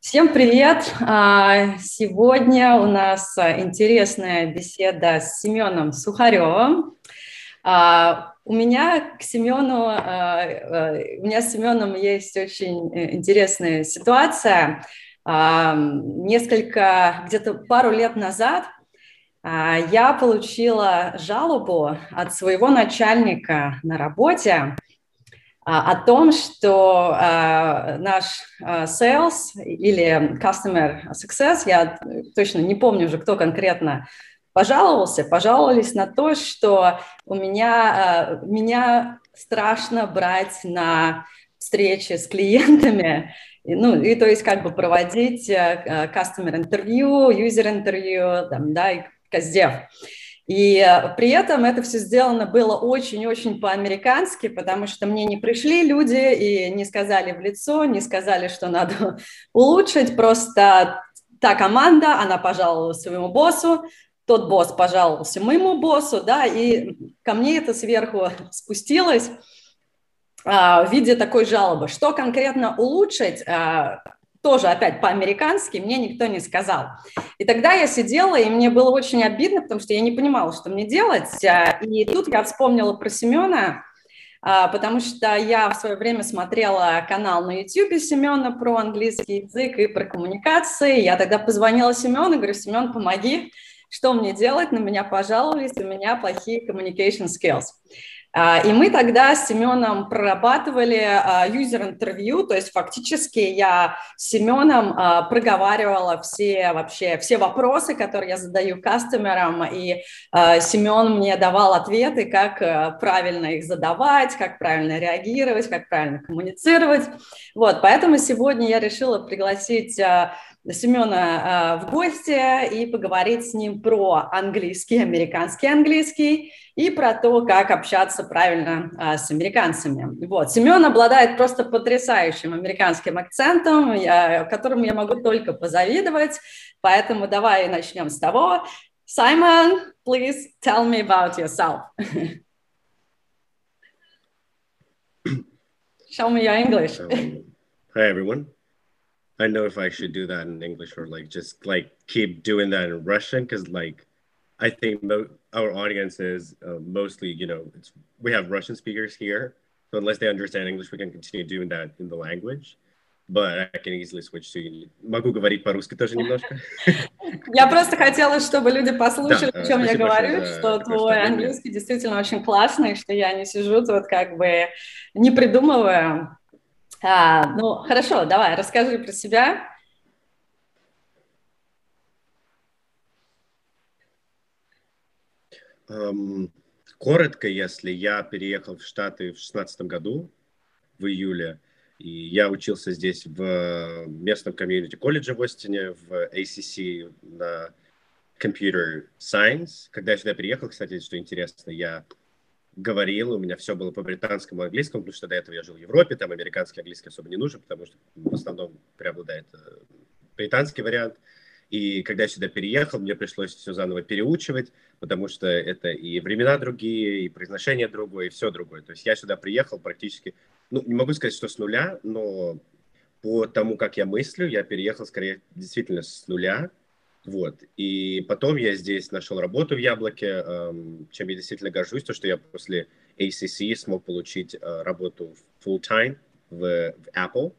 Всем привет! А, сегодня у нас интересная беседа с Семеном Сухаревым. А, у меня к Семену, а, у меня с Семеном есть очень э, интересная ситуация. Несколько, где-то пару лет назад я получила жалобу от своего начальника на работе, о том, что э, наш э, sales или customer success, я точно не помню уже, кто конкретно пожаловался, пожаловались на то, что у меня, меня страшно брать на встречи с клиентами, ну, и то есть как бы проводить customer интервью, user интервью, там, да, и каздев. И э, при этом это все сделано было очень-очень по-американски, потому что мне не пришли люди и не сказали в лицо, не сказали, что надо улучшить. Просто та команда, она пожаловалась своему боссу, тот босс пожаловался моему боссу, да, и ко мне это сверху спустилось а, в виде такой жалобы. Что конкретно улучшить? Тоже опять по-американски, мне никто не сказал. И тогда я сидела, и мне было очень обидно, потому что я не понимала, что мне делать. А, и тут я вспомнила про Семена, а, потому что я в свое время смотрела канал на YouTube Семена про английский язык и про коммуникации. Я тогда позвонила Семену, говорю, Семен, помоги, что мне делать? На меня пожаловались, у меня плохие communication skills. А, и мы тогда с Семеном прорабатывали юзер-интервью, то есть фактически я с Семеном а, проговаривала все вообще все вопросы, которые я задаю кастомерам, и а, Семен мне давал ответы, как правильно их задавать, как правильно реагировать, как правильно коммуницировать. Вот, поэтому сегодня я решила пригласить Семена в гости и поговорить с ним про английский, американский английский, и про то, как общаться правильно а, с американцами. Вот. Семен обладает просто потрясающим американским акцентом, я, которому я могу только позавидовать, поэтому давай начнем с того. Simon, please tell me about yourself. Show me your English. hi, everyone. I know if I should do that in English or like just like keep doing that in Russian because like I think mo- our audience is uh, mostly, you know, we have Russian speakers here. So unless they understand English, we can continue doing that in the language. But I can easily switch to... Могу говорить по-русски тоже немножко? Я просто хотела, чтобы люди послушали, да, о чем я говорю, что твой английский действительно очень классный, что я не сижу тут как бы не придумывая. А, ну, хорошо, давай, расскажи про себя. Эм, коротко, если я переехал в Штаты в 2016 году, в июле, и я учился здесь в местном комьюнити-колледже в Остине, в ACC на Computer Science. Когда я сюда переехал, кстати, что интересно, я говорил, у меня все было по британскому английскому, потому что до этого я жил в Европе, там американский английский особо не нужен, потому что в основном преобладает э, британский вариант. И когда я сюда переехал, мне пришлось все заново переучивать, потому что это и времена другие, и произношение другое, и все другое. То есть я сюда приехал практически, ну, не могу сказать, что с нуля, но по тому, как я мыслю, я переехал скорее действительно с нуля. Вот. И потом я здесь нашел работу в Яблоке, эм, чем я действительно горжусь, то, что я после ACC смог получить э, работу full-time в, в Apple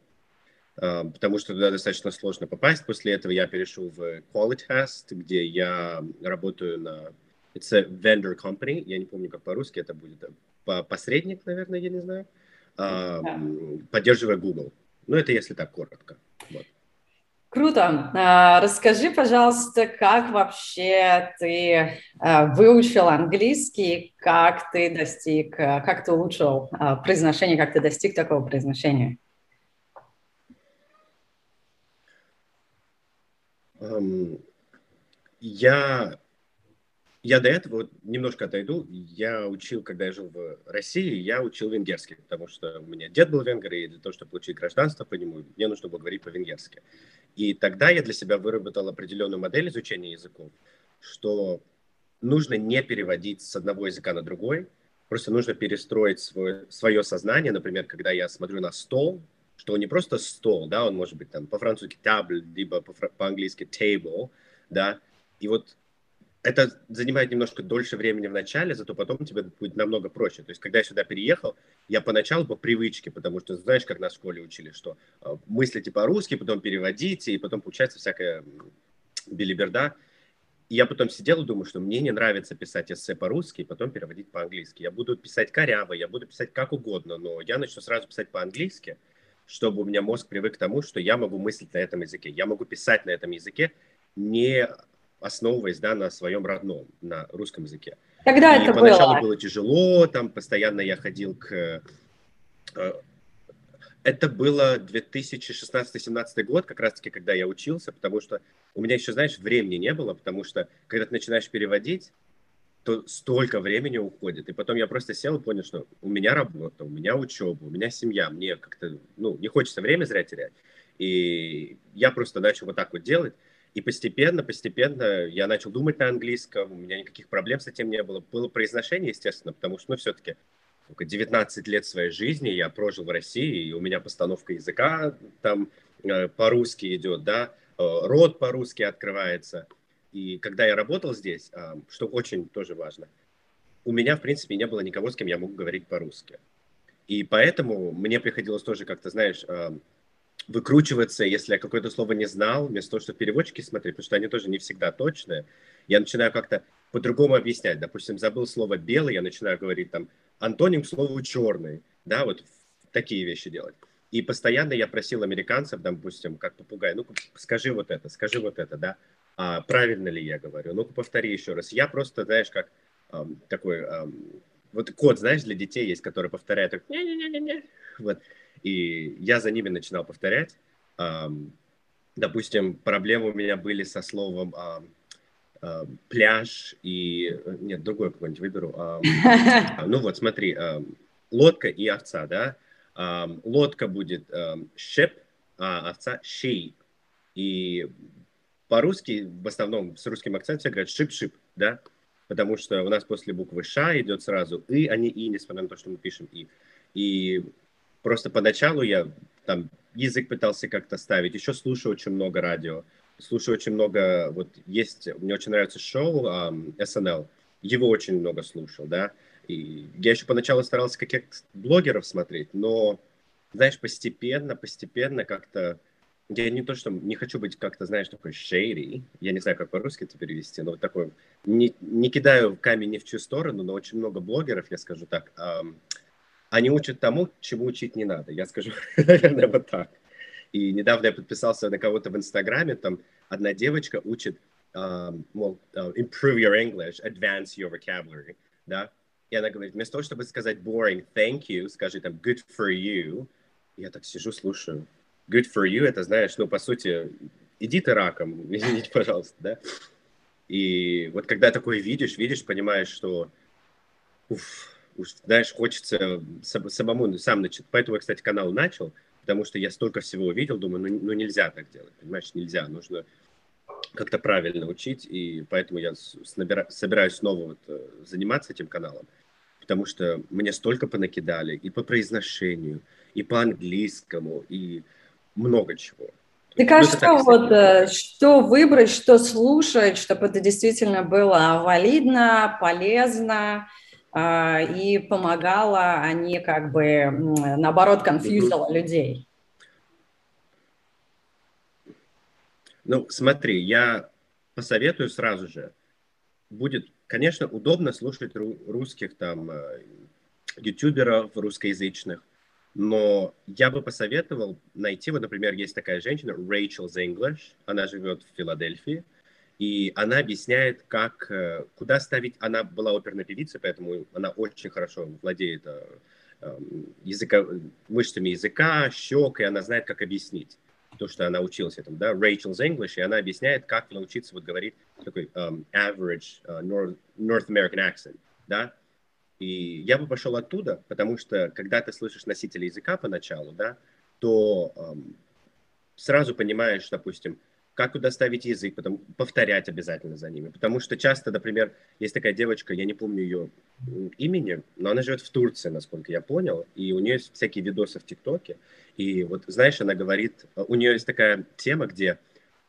потому что туда достаточно сложно попасть. После этого я перешел в Quality Test, где я работаю на... It's a vendor company, я не помню, как по-русски это будет. Посредник, наверное, я не знаю. Поддерживая Google. Ну, это если так коротко. Круто. А, расскажи, пожалуйста, как вообще ты а, выучил английский, как ты достиг, а, как ты улучшил произношение, как ты достиг такого произношения? Я, я до этого немножко отойду. Я учил, когда я жил в России, я учил венгерский, потому что у меня дед был венгер, и для того, чтобы получить гражданство по нему, мне нужно было говорить по-венгерски. И тогда я для себя выработал определенную модель изучения языков, что нужно не переводить с одного языка на другой, просто нужно перестроить свое, свое сознание. Например, когда я смотрю на стол, что он не просто стол, да, он может быть там по-французски table, либо по-английски table, да, и вот это занимает немножко дольше времени в начале, зато потом тебе будет намного проще. То есть, когда я сюда переехал, я поначалу по привычке, потому что знаешь, как нас в школе учили, что э, мыслите по-русски, потом переводите, и потом получается всякая билиберда. И я потом сидел и думаю, что мне не нравится писать эссе по-русски и потом переводить по-английски. Я буду писать коряво, я буду писать как угодно, но я начну сразу писать по-английски, чтобы у меня мозг привык к тому, что я могу мыслить на этом языке. Я могу писать на этом языке, не основываясь да, на своем родном, на русском языке. Когда и это поначалу было? было тяжело, там постоянно я ходил к... Э, это было 2016-17 год, как раз-таки, когда я учился, потому что у меня еще, знаешь, времени не было, потому что, когда ты начинаешь переводить, то столько времени уходит. И потом я просто сел и понял, что у меня работа, у меня учеба, у меня семья, мне как-то, ну, не хочется время зря терять. И я просто начал вот так вот делать. И постепенно, постепенно я начал думать на английском, у меня никаких проблем с этим не было. Было произношение, естественно, потому что, ну, все-таки 19 лет своей жизни я прожил в России, и у меня постановка языка там э, по-русски идет, да, э, рот по-русски открывается. И когда я работал здесь, э, что очень тоже важно, у меня, в принципе, не было никого, с кем я мог говорить по-русски. И поэтому мне приходилось тоже как-то, знаешь, выкручиваться, если я какое-то слово не знал, вместо того, чтобы переводчики смотреть, потому что они тоже не всегда точные, я начинаю как-то по-другому объяснять. Допустим, забыл слово «белый», я начинаю говорить там антоним к слову «черный», да, вот такие вещи делать. И постоянно я просил американцев, допустим, как попугай, ну скажи вот это, скажи вот это, да, а правильно ли я говорю, ну-ка повтори еще раз. Я просто, знаешь, как эм, такой, эм, вот код, знаешь, для детей есть, который повторяет, так, не-не-не-не, вот. И я за ними начинал повторять. Допустим, проблемы у меня были со словом пляж и... Нет, другой какой-нибудь выберу. Ну вот, смотри, лодка и овца, да? Лодка будет ship, а овца sheep. И по-русски, в основном с русским акцентом, говорят шип-шип, да? Потому что у нас после буквы ша идет сразу и, а не и, несмотря на то, что мы пишем и. И Просто поначалу я там язык пытался как-то ставить, еще слушаю очень много радио, слушаю очень много, вот есть, мне очень нравится шоу um, SNL, его очень много слушал, да, и я еще поначалу старался каких-то блогеров смотреть, но, знаешь, постепенно, постепенно как-то, я не то, что не хочу быть как-то, знаешь, такой shady, я не знаю, как по-русски это перевести, но вот такой, не, не кидаю камень ни в чью сторону, но очень много блогеров, я скажу так, um, они учат тому, чему учить не надо. Я скажу, наверное, вот так. И недавно я подписался на кого-то в Инстаграме, там одна девочка учит, um, мол, uh, improve your English, advance your vocabulary, да, и она говорит, вместо того, чтобы сказать boring thank you, скажи там good for you, я так сижу, слушаю. Good for you, это, знаешь, ну, по сути, иди ты раком, извините, пожалуйста, да. И вот когда такое видишь, видишь, понимаешь, что уф, уж, знаешь, хочется самому сам начать. Поэтому я, кстати, канал начал, потому что я столько всего увидел, думаю, ну, ну нельзя так делать, понимаешь, нельзя, нужно как-то правильно учить, и поэтому я набира, собираюсь снова вот э, заниматься этим каналом, потому что мне столько понакидали и по произношению, и по английскому, и много чего. А ну, что, так, вот, э, что выбрать, что слушать, чтобы это действительно было валидно, полезно, и помогала, а не как бы, наоборот, конфьюзила mm-hmm. людей. Ну, смотри, я посоветую сразу же. Будет, конечно, удобно слушать русских там э, ютуберов русскоязычных, но я бы посоветовал найти, вот, например, есть такая женщина, Rachel English, она живет в Филадельфии, и она объясняет, как, э, куда ставить. Она была оперной певицей, поэтому она очень хорошо владеет э, эм, языка, мышцами языка, щек, и она знает, как объяснить то, что она училась этому, да, Rachel's English, и она объясняет, как научиться вот говорить такой um, average uh, North, North American accent, да, и я бы пошел оттуда, потому что, когда ты слышишь носителя языка поначалу, да, то um, сразу понимаешь, допустим, как куда ставить язык, потом повторять обязательно за ними. Потому что часто, например, есть такая девочка, я не помню ее имени, но она живет в Турции, насколько я понял, и у нее есть всякие видосы в ТикТоке. И вот, знаешь, она говорит, у нее есть такая тема, где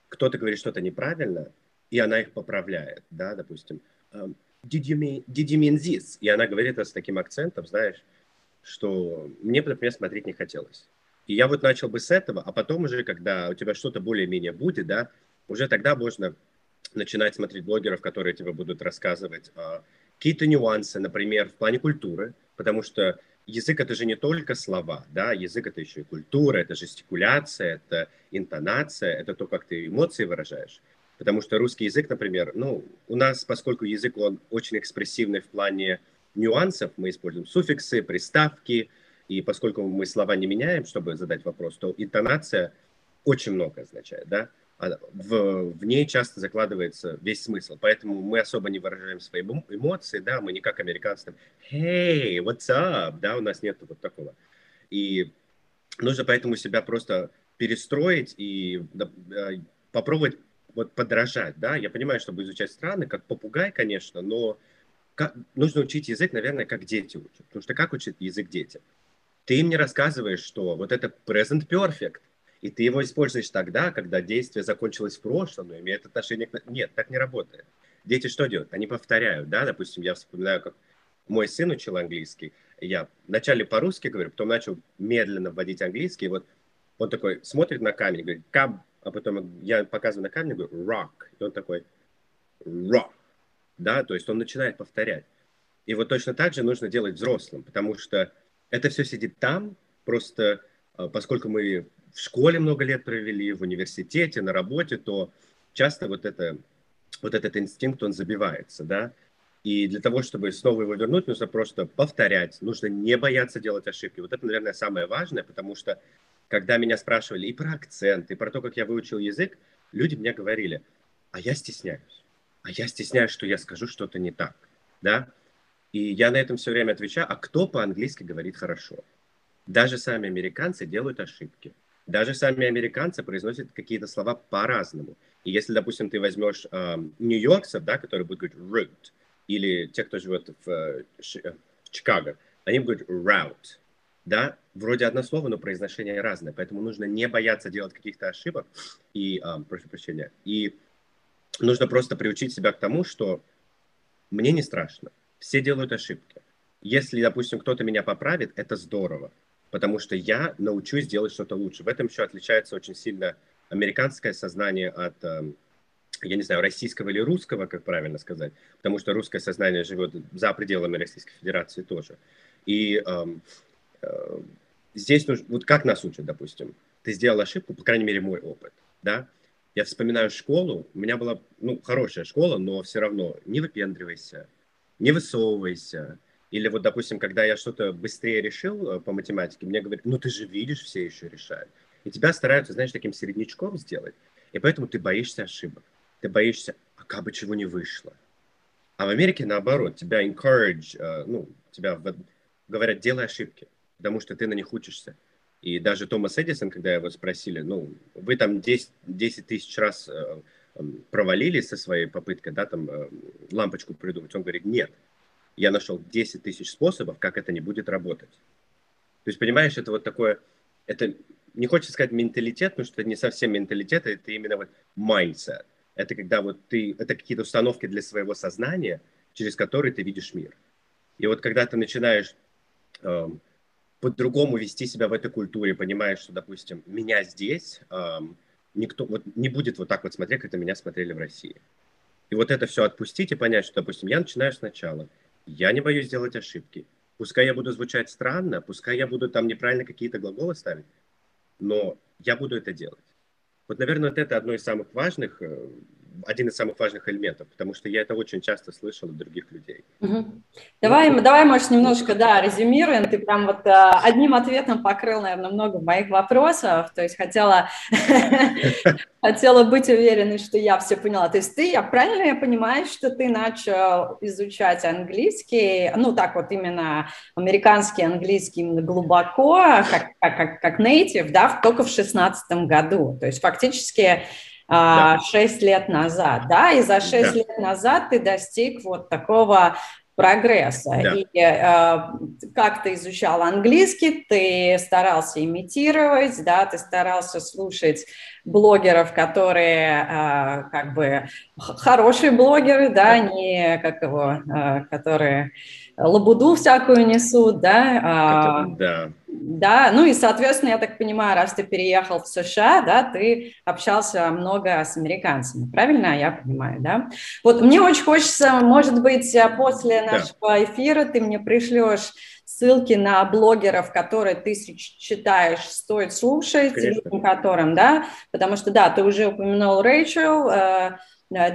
кто-то говорит что-то неправильно, и она их поправляет, да, допустим. Um, did you mean, did you mean this? И она говорит это с таким акцентом, знаешь, что мне, например, смотреть не хотелось. И я вот начал бы с этого, а потом уже, когда у тебя что-то более-менее будет, да, уже тогда можно начинать смотреть блогеров, которые тебе будут рассказывать э, какие-то нюансы, например, в плане культуры, потому что язык это же не только слова, да, язык это еще и культура, это жестикуляция, это интонация, это то, как ты эмоции выражаешь. Потому что русский язык, например, ну, у нас, поскольку язык, он очень экспрессивный в плане нюансов, мы используем суффиксы, приставки, и поскольку мы слова не меняем, чтобы задать вопрос, то интонация очень много означает, да? А в, в ней часто закладывается весь смысл. Поэтому мы особо не выражаем свои эмоции, да, мы не как американцы, там, hey, what's up, да, у нас нет вот такого. И нужно поэтому себя просто перестроить и да, попробовать вот подражать, да. Я понимаю, чтобы изучать страны, как попугай, конечно, но как, нужно учить язык, наверное, как дети учат. Потому что как учат язык дети? Ты им не рассказываешь, что вот это present perfect, и ты его используешь тогда, когда действие закончилось в прошлом, но имеет отношение к... Нет, так не работает. Дети что делают? Они повторяют, да, допустим, я вспоминаю, как мой сын учил английский, я вначале по-русски говорю, потом начал медленно вводить английский, и вот он такой смотрит на камень, говорит, кам, а потом я показываю на камень, говорю, rock, и он такой, rock, да, то есть он начинает повторять. И вот точно так же нужно делать взрослым, потому что это все сидит там, просто а, поскольку мы в школе много лет провели, в университете, на работе, то часто вот, это, вот этот инстинкт, он забивается, да, и для того, чтобы снова его вернуть, нужно просто повторять, нужно не бояться делать ошибки. Вот это, наверное, самое важное, потому что когда меня спрашивали и про акцент, и про то, как я выучил язык, люди мне говорили, а я стесняюсь, а я стесняюсь, что я скажу что-то не так, да, и я на этом все время отвечаю, а кто по-английски говорит хорошо? Даже сами американцы делают ошибки. Даже сами американцы произносят какие-то слова по-разному. И если, допустим, ты возьмешь э, нью-йоркцев, да, которые будут говорить route, или те, кто живет в, э, в Чикаго, они будут route, да, вроде одно слово, но произношение разное, поэтому нужно не бояться делать каких-то ошибок и, э, прошу прощения, и нужно просто приучить себя к тому, что мне не страшно, все делают ошибки. Если, допустим, кто-то меня поправит, это здорово, потому что я научусь делать что-то лучше. В этом еще отличается очень сильно американское сознание от, эм, я не знаю, российского или русского, как правильно сказать, потому что русское сознание живет за пределами Российской Федерации тоже. И э, э, здесь нужно, вот как нас учат, допустим, ты сделал ошибку, по крайней мере, мой опыт, да, я вспоминаю школу, у меня была, ну, хорошая школа, но все равно не выпендривайся, не высовывайся. Или вот, допустим, когда я что-то быстрее решил э, по математике, мне говорят, ну ты же видишь, все еще решают. И тебя стараются, знаешь, таким середнячком сделать. И поэтому ты боишься ошибок. Ты боишься, а как бы чего не вышло. А в Америке наоборот, тебя encourage, э, ну, тебя говорят, делай ошибки, потому что ты на них учишься. И даже Томас Эдисон, когда его спросили, ну, вы там 10, 10 тысяч раз э, провалились со своей попыткой, да, там, э, лампочку придумать. Он говорит, нет, я нашел 10 тысяч способов, как это не будет работать. То есть, понимаешь, это вот такое, это, не хочется сказать менталитет, потому что это не совсем менталитет, это именно вот mindset. Это когда вот ты, это какие-то установки для своего сознания, через которые ты видишь мир. И вот когда ты начинаешь эм, по-другому вести себя в этой культуре, понимаешь, что, допустим, меня здесь эм, никто вот не будет вот так вот смотреть, как на меня смотрели в России. И вот это все отпустить и понять, что, допустим, я начинаю сначала. Я не боюсь делать ошибки. Пускай я буду звучать странно, пускай я буду там неправильно какие-то глаголы ставить, но я буду это делать. Вот, наверное, вот это одно из самых важных э, один из самых важных элементов, потому что я это очень часто слышал от других людей. Угу. Давай, давай, может, немножко, да, резюмируем. Ты прям вот э, одним ответом покрыл, наверное, много моих вопросов. То есть хотела, хотела быть уверенной, что я все поняла. То есть ты, я правильно я понимаю, что ты начал изучать английский, ну так вот именно американский английский именно глубоко, как, как, как, как native, да, только в шестнадцатом году. То есть фактически да. 6 лет назад, да, и за 6 да. лет назад ты достиг вот такого прогресса. Да. И э, как ты изучал английский, ты старался имитировать, да, ты старался слушать блогеров, которые э, как бы хорошие блогеры, да, не как его, э, которые лабуду всякую несут, да. А, да. Да, ну и, соответственно, я так понимаю, раз ты переехал в США, да, ты общался много с американцами, правильно я понимаю, да? Вот мне очень хочется, может быть, после нашего да. эфира ты мне пришлешь ссылки на блогеров, которые ты считаешь стоит слушать, которым, да, потому что, да, ты уже упомянул Рэйчел, э, Э,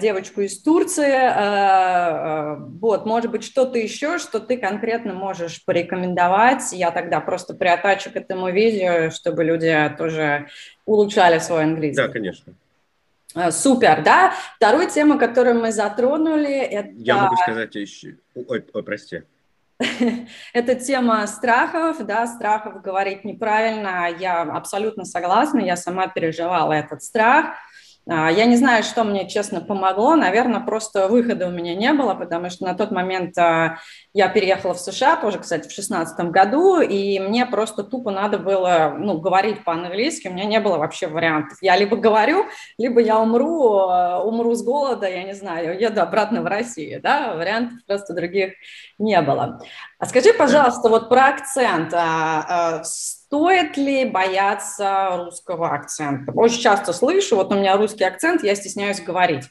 девочку из Турции. Э, э, вот, может быть, что-то еще, что ты конкретно можешь порекомендовать. Я тогда просто приотачу к этому видео, чтобы люди тоже улучшали свой английский. Да, конечно. Супер, да. Вторую тему, которую мы затронули, это... Я могу сказать еще... Ой, ой прости. Это тема страхов, да, страхов говорить неправильно. Я абсолютно согласна, я сама переживала этот страх. А, я не знаю, что мне, честно, помогло. Наверное, просто выхода у меня не было, потому что на тот момент а, я переехала в США, тоже, кстати, в 2016 году, и мне просто тупо надо было ну, говорить по-английски. У меня не было вообще вариантов. Я либо говорю, либо я умру, а, умру с голода, я не знаю, еду обратно в Россию. Да? Вариантов просто других не было. А скажи, пожалуйста, вот про акцент. Стоит ли бояться русского акцента? Очень часто слышу, вот у меня русский акцент, я стесняюсь говорить.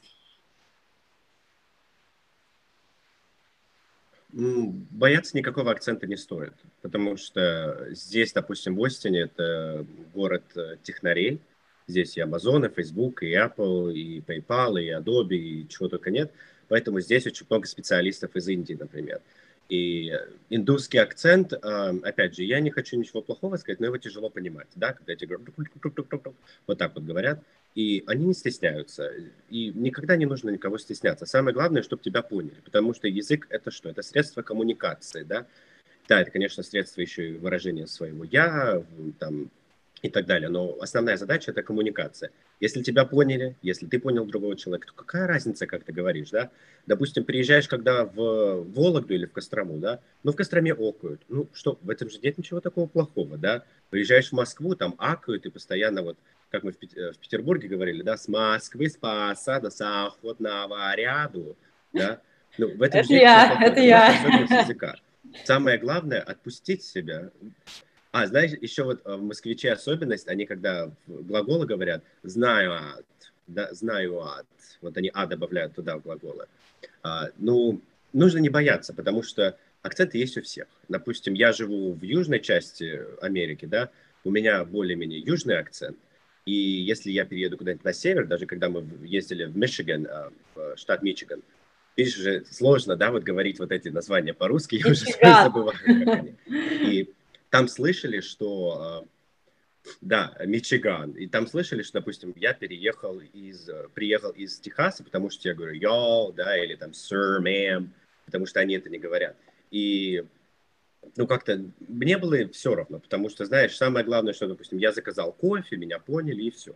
Бояться никакого акцента не стоит, потому что здесь, допустим, в Остине это город э, технарей, здесь и Amazon, и Facebook, и Apple, и PayPal, и Adobe, и чего только нет, поэтому здесь очень много специалистов из Индии, например. И индусский акцент, опять же, я не хочу ничего плохого сказать, но его тяжело понимать, да, когда эти вот так вот говорят, и они не стесняются, и никогда не нужно никого стесняться. Самое главное, чтобы тебя поняли, потому что язык это что? Это средство коммуникации, да, да, это, конечно, средство еще и выражения своего «я», там, и так далее. Но основная задача – это коммуникация. Если тебя поняли, если ты понял другого человека, то какая разница, как ты говоришь, да? Допустим, приезжаешь когда в Вологду или в Кострому, да? Ну, в Костроме окают. Ну, что, в этом же нет ничего такого плохого, да? Приезжаешь в Москву, там акают, и постоянно вот, как мы в, в Петербурге говорили, да, с Москвы, с Посада, с охотного ряду, да? Ну, в этом это я, это я. Языка. Самое главное – отпустить себя, а, знаешь, еще вот э, в москвиче особенность, они когда глаголы говорят «знаю от», да, «знаю от», вот они «а» добавляют туда в глаголы. А, ну, нужно не бояться, потому что акценты есть у всех. Допустим, я живу в южной части Америки, да, у меня более-менее южный акцент, и если я перееду куда-нибудь на север, даже когда мы ездили в Мичиган, э, в штат Мичиган, видишь, же сложно, да, вот говорить вот эти названия по-русски, я уже забываю, как они. И там слышали, что э, да, Мичиган. И там слышали, что, допустим, я переехал из, приехал из Техаса, потому что я говорю yo, да, или там sir, ma'am, потому что они это не говорят. И, ну, как-то мне было все равно, потому что, знаешь, самое главное, что, допустим, я заказал кофе, меня поняли, и все.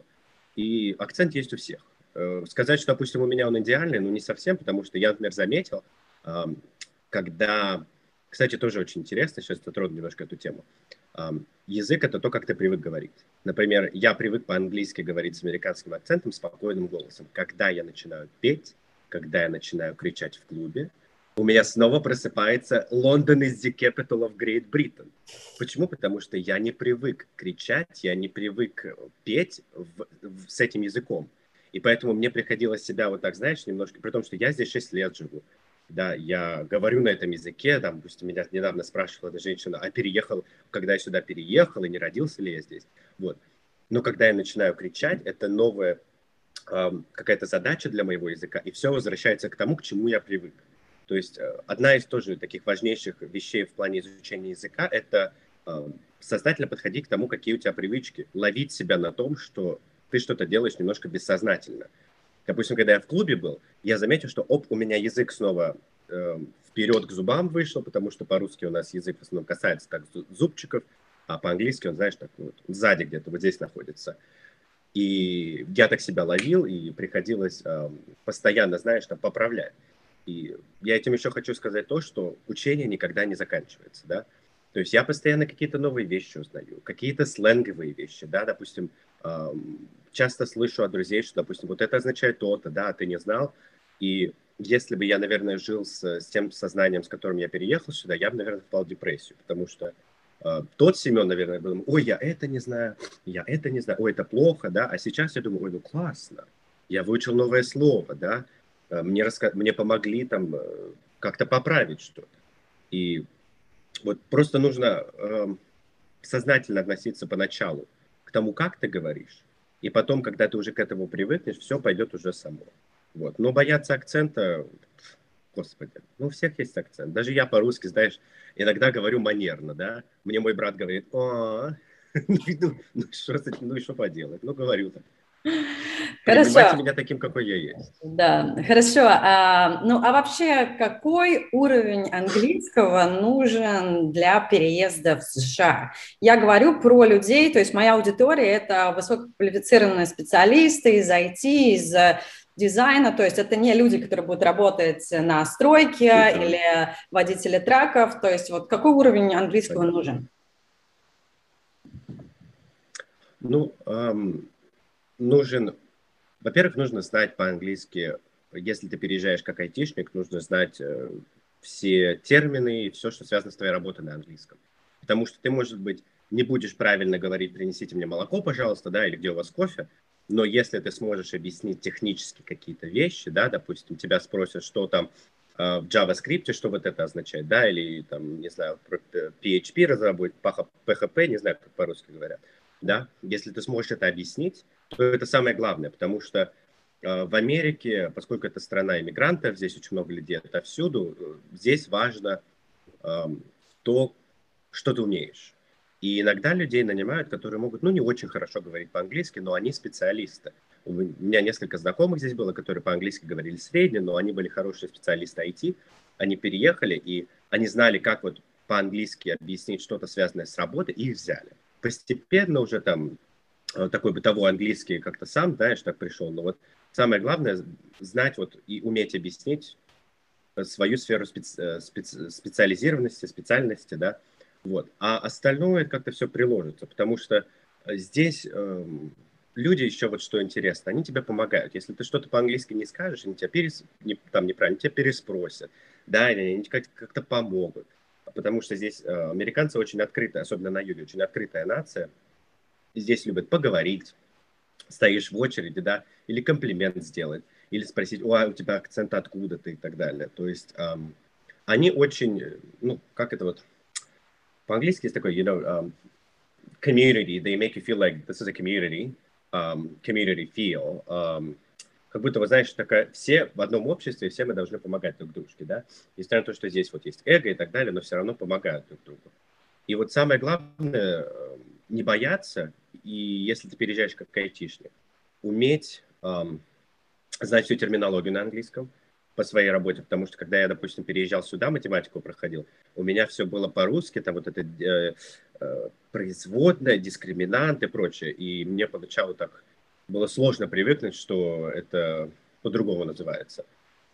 И акцент есть у всех. Э, сказать, что, допустим, у меня он идеальный, ну, не совсем, потому что я, например, заметил, когда кстати, тоже очень интересно, сейчас затрону немножко эту тему. Язык – это то, как ты привык говорить. Например, я привык по-английски говорить с американским акцентом, спокойным голосом. Когда я начинаю петь, когда я начинаю кричать в клубе, у меня снова просыпается Лондон is the capital of Great Britain. Почему? Потому что я не привык кричать, я не привык петь в, в, с этим языком. И поэтому мне приходилось себя вот так, знаешь, немножко, при том, что я здесь 6 лет живу да, я говорю на этом языке, там, допустим, меня недавно спрашивала эта женщина, а переехал, когда я сюда переехал, и не родился ли я здесь, вот. Но когда я начинаю кричать, это новая э, какая-то задача для моего языка, и все возвращается к тому, к чему я привык. То есть э, одна из тоже таких важнейших вещей в плане изучения языка – это э, сознательно подходить к тому, какие у тебя привычки, ловить себя на том, что ты что-то делаешь немножко бессознательно – Допустим, когда я в клубе был, я заметил, что оп, у меня язык снова э, вперед к зубам вышел, потому что по-русски у нас язык в основном касается так зубчиков, а по-английски он, знаешь, так вот сзади где-то, вот здесь находится. И я так себя ловил, и приходилось э, постоянно, знаешь, там, поправлять. И я этим еще хочу сказать то, что учение никогда не заканчивается, да. То есть я постоянно какие-то новые вещи узнаю, какие-то сленговые вещи, да, допустим, часто слышу от друзей, что, допустим, вот это означает то-то, да, а ты не знал. И если бы я, наверное, жил с, с тем сознанием, с которым я переехал сюда, я бы, наверное, впал в депрессию, потому что э, тот Семен, наверное, был, ой, я это не знаю, я это не знаю, ой, это плохо, да, а сейчас я думаю, ой, ну классно, я выучил новое слово, да, э, мне, раска... мне помогли там э, как-то поправить что-то. И вот просто нужно э, сознательно относиться поначалу тому, как ты говоришь, и потом, когда ты уже к этому привыкнешь, все пойдет уже само. Вот. Но бояться акцента, господи, ну у всех есть акцент. Даже я по-русски, знаешь, иногда говорю манерно, да. Мне мой брат говорит, о, ну, ну ну что поделать, ну говорю так. Хорошо. Принимайте меня таким, какой я есть. Да, хорошо. А, ну, а вообще, какой уровень английского нужен для переезда в США? Я говорю про людей, то есть моя аудитория – это высококвалифицированные специалисты из IT, из дизайна, то есть это не люди, которые будут работать на стройке mm-hmm. или водители траков, то есть вот какой уровень английского нужен? Ну, эм, нужен, во-первых, нужно знать по-английски, если ты переезжаешь как айтишник, нужно знать э, все термины и все, что связано с твоей работой на английском. Потому что ты, может быть, не будешь правильно говорить, принесите мне молоко, пожалуйста, да, или где у вас кофе, но если ты сможешь объяснить технически какие-то вещи, да, допустим, тебя спросят, что там э, в JavaScript, что вот это означает, да, или там, не знаю, PHP разработать, PHP, не знаю, как по-русски говорят, да, если ты сможешь это объяснить, то это самое главное, потому что э, в Америке, поскольку это страна иммигрантов, здесь очень много людей отовсюду, э, здесь важно э, то, что ты умеешь. И иногда людей нанимают, которые могут, ну, не очень хорошо говорить по-английски, но они специалисты. У меня несколько знакомых здесь было, которые по-английски говорили средне, но они были хорошие специалисты IT. Они переехали, и они знали, как вот по-английски объяснить что-то связанное с работой, и их взяли. Постепенно уже там такой бытовой английский как-то сам, знаешь, так пришел. Но вот самое главное знать вот и уметь объяснить свою сферу специ, э, специ, специализированности, специальности, да, вот. А остальное как-то все приложится, потому что э, здесь э, люди еще вот что интересно, они тебе помогают. Если ты что-то по-английски не скажешь, они тебя перес, не, там неправильно, тебя переспросят, да, или они как- как-то помогут. Потому что здесь э, американцы очень открытые, особенно на юге, очень открытая нация. Здесь любят поговорить, стоишь в очереди, да, или комплимент сделать, или спросить, о, а у тебя акцент откуда ты и так далее. То есть эм, они очень, ну, как это вот, по-английски есть такой, you know, um, community, they make you feel like this is a community, um, community feel. Um, как будто, вы знаешь, такая, все в одном обществе, все мы должны помогать друг дружке, да? Несмотря на то, что здесь вот есть эго и так далее, но все равно помогают друг другу. И вот самое главное, не бояться, и если ты переезжаешь как айтишник, уметь um, знать всю терминологию на английском, по своей работе, потому что когда я, допустим, переезжал сюда, математику проходил, у меня все было по-русски, там вот это э, э, производная, дискриминант и прочее, и мне поначалу так было сложно привыкнуть, что это по-другому называется.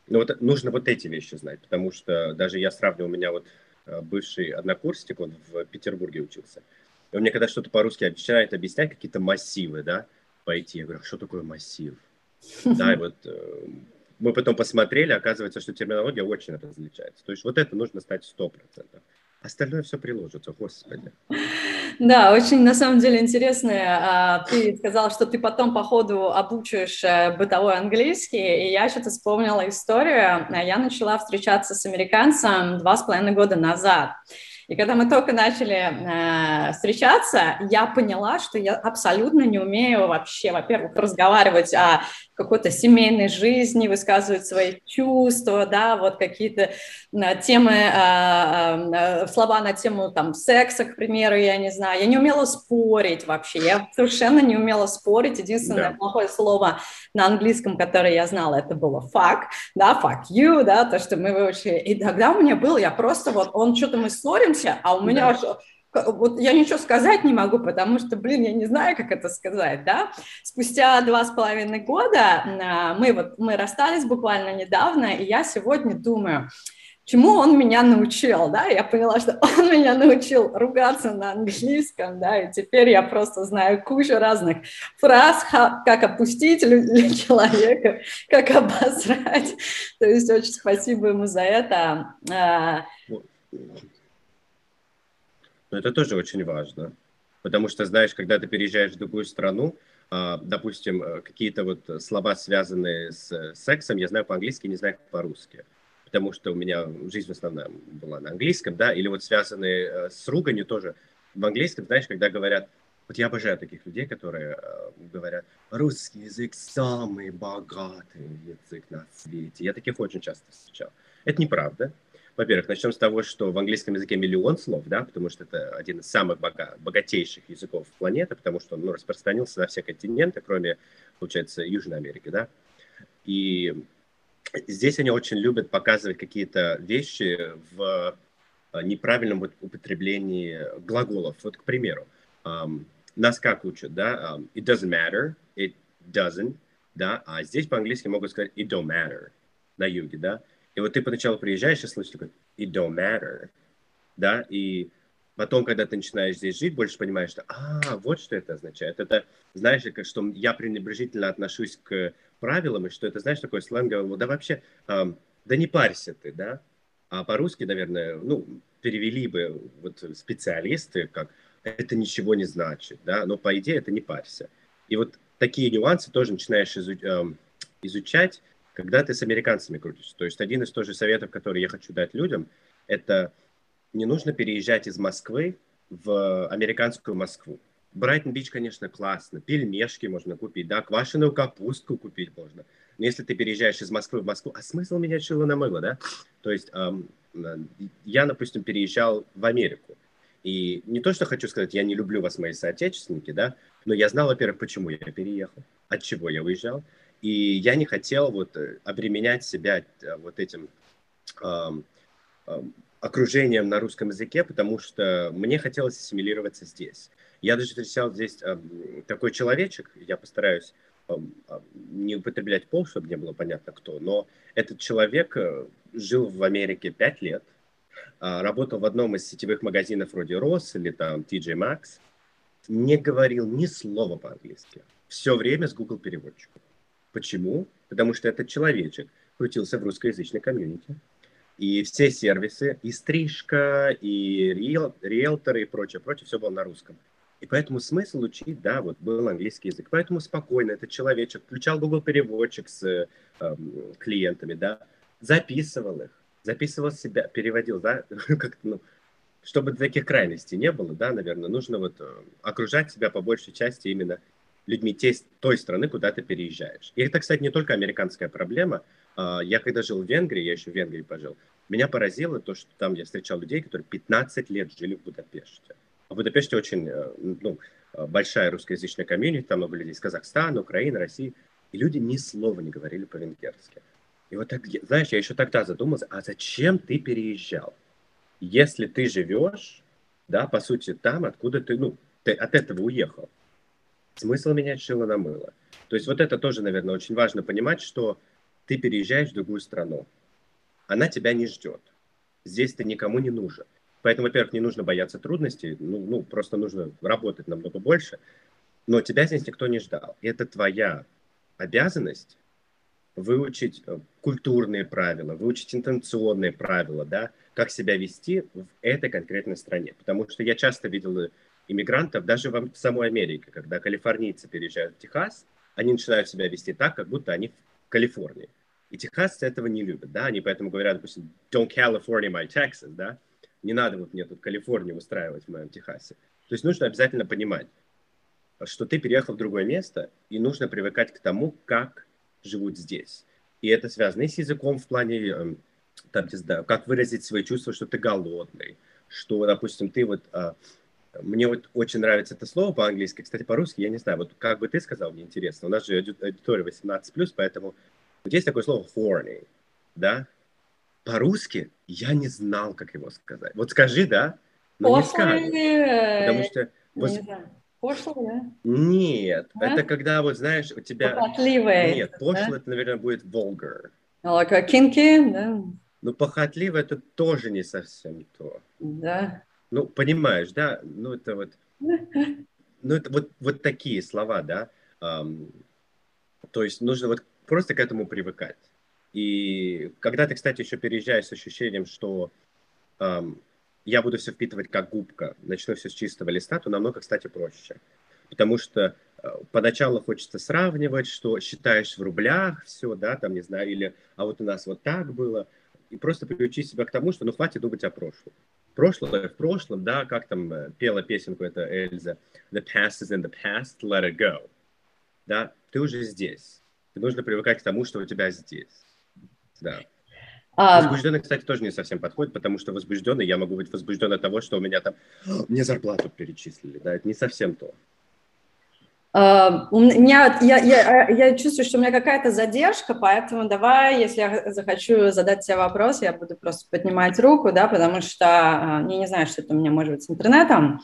Но вот нужно вот эти вещи знать, потому что даже я сравниваю, у меня вот э, бывший однокурсник, он в Петербурге учился, и он мне когда что-то по-русски объясняет, объясняет какие-то массивы, да, пойти, я говорю, «А что такое массив? Да, и вот э, мы потом посмотрели, оказывается, что терминология очень различается. То есть вот это нужно стать 100%. Остальное все приложится, господи. Да, очень на самом деле интересно. А, ты сказал, что ты потом по ходу обучаешь э, бытовой английский, и я что-то вспомнила историю. Я начала встречаться с американцем два с половиной года назад. И когда мы только начали э, встречаться, я поняла, что я абсолютно не умею вообще, во-первых, разговаривать о какой-то семейной жизни, высказывать свои чувства, да, вот какие-то э, темы, э, э, слова на тему там секса, к примеру, я не знаю. Я не умела спорить вообще, я совершенно не умела спорить. Единственное да. плохое слово на английском, которое я знала, это было fuck, да, fuck you, да, то, что мы выучили. И тогда у меня было, я просто вот, он что-то мы ссоримся, а у меня да вот я ничего сказать не могу, потому что, блин, я не знаю, как это сказать, да. Спустя два с половиной года а, мы вот мы расстались буквально недавно, и я сегодня думаю, чему он меня научил, да, я поняла, что он меня научил ругаться на английском, да, и теперь я просто знаю кучу разных фраз, как опустить человека, как обосрать, то есть очень спасибо ему за это. Но это тоже очень важно, потому что, знаешь, когда ты переезжаешь в другую страну, а, допустим, э, какие-то вот слова, связанные с сексом, я знаю по-английски, не знаю по-русски, потому что у меня жизнь в основном была на английском, да, или вот связанные э, с руганью тоже в английском, знаешь, когда говорят, вот я обожаю таких людей, которые э, говорят, русский язык самый богатый язык на свете. Я таких очень часто встречал. Это неправда. Во-первых, начнем с того, что в английском языке миллион слов, да, потому что это один из самых бога- богатейших языков планеты, потому что он ну, распространился на все континенты, кроме, получается, Южной Америки, да. И здесь они очень любят показывать какие-то вещи в э, неправильном употреблении глаголов. Вот, к примеру, um, нас как учат, да, um, it doesn't matter, it doesn't, да, а здесь по-английски могут сказать it don't matter на юге, да, и вот ты поначалу приезжаешь и слышишь такой, it don't matter, да, и потом, когда ты начинаешь здесь жить, больше понимаешь, что, а, вот что это означает. Это, знаешь, что я пренебрежительно отношусь к правилам, и что это, знаешь, такое сленговое, да вообще, эм, да не парься ты, да. А по-русски, наверное, ну, перевели бы вот специалисты, как это ничего не значит, да, но по идее это не парься. И вот такие нюансы тоже начинаешь изу- эм, изучать, когда ты с американцами крутишься. То есть один из тоже советов, который я хочу дать людям, это не нужно переезжать из Москвы в американскую Москву. Брайтон-Бич, конечно, классно. Пельмешки можно купить, да, квашеную капустку купить можно. Но если ты переезжаешь из Москвы в Москву, а смысл менять шило на мыло, да? То есть эм, я, допустим, переезжал в Америку. И не то, что хочу сказать, я не люблю вас, мои соотечественники, да, но я знал, во-первых, почему я переехал, от чего я уезжал. И я не хотел вот э, обременять себя э, вот этим эм, окружением на русском языке, потому что мне хотелось ассимилироваться здесь. Я даже встречал здесь эм, такой человечек, я постараюсь не употреблять пол, чтобы не было понятно кто, но этот человек э, жил в Америке пять лет, э, работал в одном из сетевых магазинов вроде Росс или там TJ Maxx, не говорил ни слова по-английски. Все время с Google переводчиком. Почему? Потому что этот человечек крутился в русскоязычной комьюнити. И все сервисы, и стрижка, и риэл, риэлторы, и прочее, прочее, все было на русском. И поэтому смысл учить, да, вот был английский язык. Поэтому спокойно этот человечек включал Google переводчик с э, клиентами, да, записывал их, записывал себя, переводил, да, как-то, ну, чтобы таких крайностей не было, да, наверное, нужно вот э, окружать себя по большей части именно людьми те, той страны, куда ты переезжаешь. И это, кстати, не только американская проблема. А, я когда жил в Венгрии, я еще в Венгрии пожил, меня поразило то, что там я встречал людей, которые 15 лет жили в Будапеште. В Будапеште очень э, ну, большая русскоязычная комьюнити, там много людей из Казахстана, Украины, России, и люди ни слова не говорили по-венгерски. И вот так, знаешь, я еще тогда задумался, а зачем ты переезжал? Если ты живешь, да, по сути, там, откуда ты, ну, ты от этого уехал. Смысл менять шило на мыло. То есть вот это тоже, наверное, очень важно понимать, что ты переезжаешь в другую страну. Она тебя не ждет. Здесь ты никому не нужен. Поэтому, во-первых, не нужно бояться трудностей, ну, ну, просто нужно работать намного больше. Но тебя здесь никто не ждал. И это твоя обязанность выучить э, культурные правила, выучить интенционные правила, да, как себя вести в этой конкретной стране. Потому что я часто видел иммигрантов даже в самой Америке, когда калифорнийцы переезжают в Техас, они начинают себя вести так, как будто они в Калифорнии. И техасцы этого не любят, да, они поэтому говорят, допустим, don't California my Texas, да, не надо вот мне тут Калифорнию устраивать в моем Техасе. То есть нужно обязательно понимать, что ты переехал в другое место, и нужно привыкать к тому, как живут здесь. И это связано и с языком в плане, эм, там, знаю, как выразить свои чувства, что ты голодный, что, допустим, ты вот а, мне вот очень нравится это слово по-английски. Кстати, по-русски, я не знаю, вот как бы ты сказал, мне интересно. У нас же аудитория 18+, поэтому вот есть такое слово horny, да? По-русски я не знал, как его сказать. Вот скажи, да? Ну, не скажешь. Потому что... Воз... Пошлый, да? Нет, а? это когда, вот знаешь, у тебя... Похотливый. Нет, пошлый, да? это, наверное, будет vulgar. Like a kinky, да? Ну, похотливый, это тоже не совсем то. Да. Ну, понимаешь, да? Ну, это вот... Ну, это вот, вот такие слова, да? Um, то есть нужно вот просто к этому привыкать. И когда ты, кстати, еще переезжаешь с ощущением, что um, я буду все впитывать как губка, начну все с чистого листа, то намного, кстати, проще. Потому что э, поначалу хочется сравнивать, что считаешь в рублях все, да, там, не знаю, или а вот у нас вот так было, и просто приучить себя к тому, что ну хватит думать о прошлом. Прошлое в прошлом, да, как там э, пела песенку эта Эльза, the past is in the past, let it go. Да, ты уже здесь. Ты нужно привыкать к тому, что у тебя здесь. Да. А, возбужденный, кстати, тоже не совсем подходит, потому что возбужденный, я могу быть возбужден от того, что у меня там, мне зарплату перечислили, да, это не совсем то. Uh, у меня, я, я, я чувствую, что у меня какая-то задержка, поэтому давай, если я захочу задать тебе вопрос, я буду просто поднимать руку, да, потому что я не знаю, что это у меня может быть с интернетом.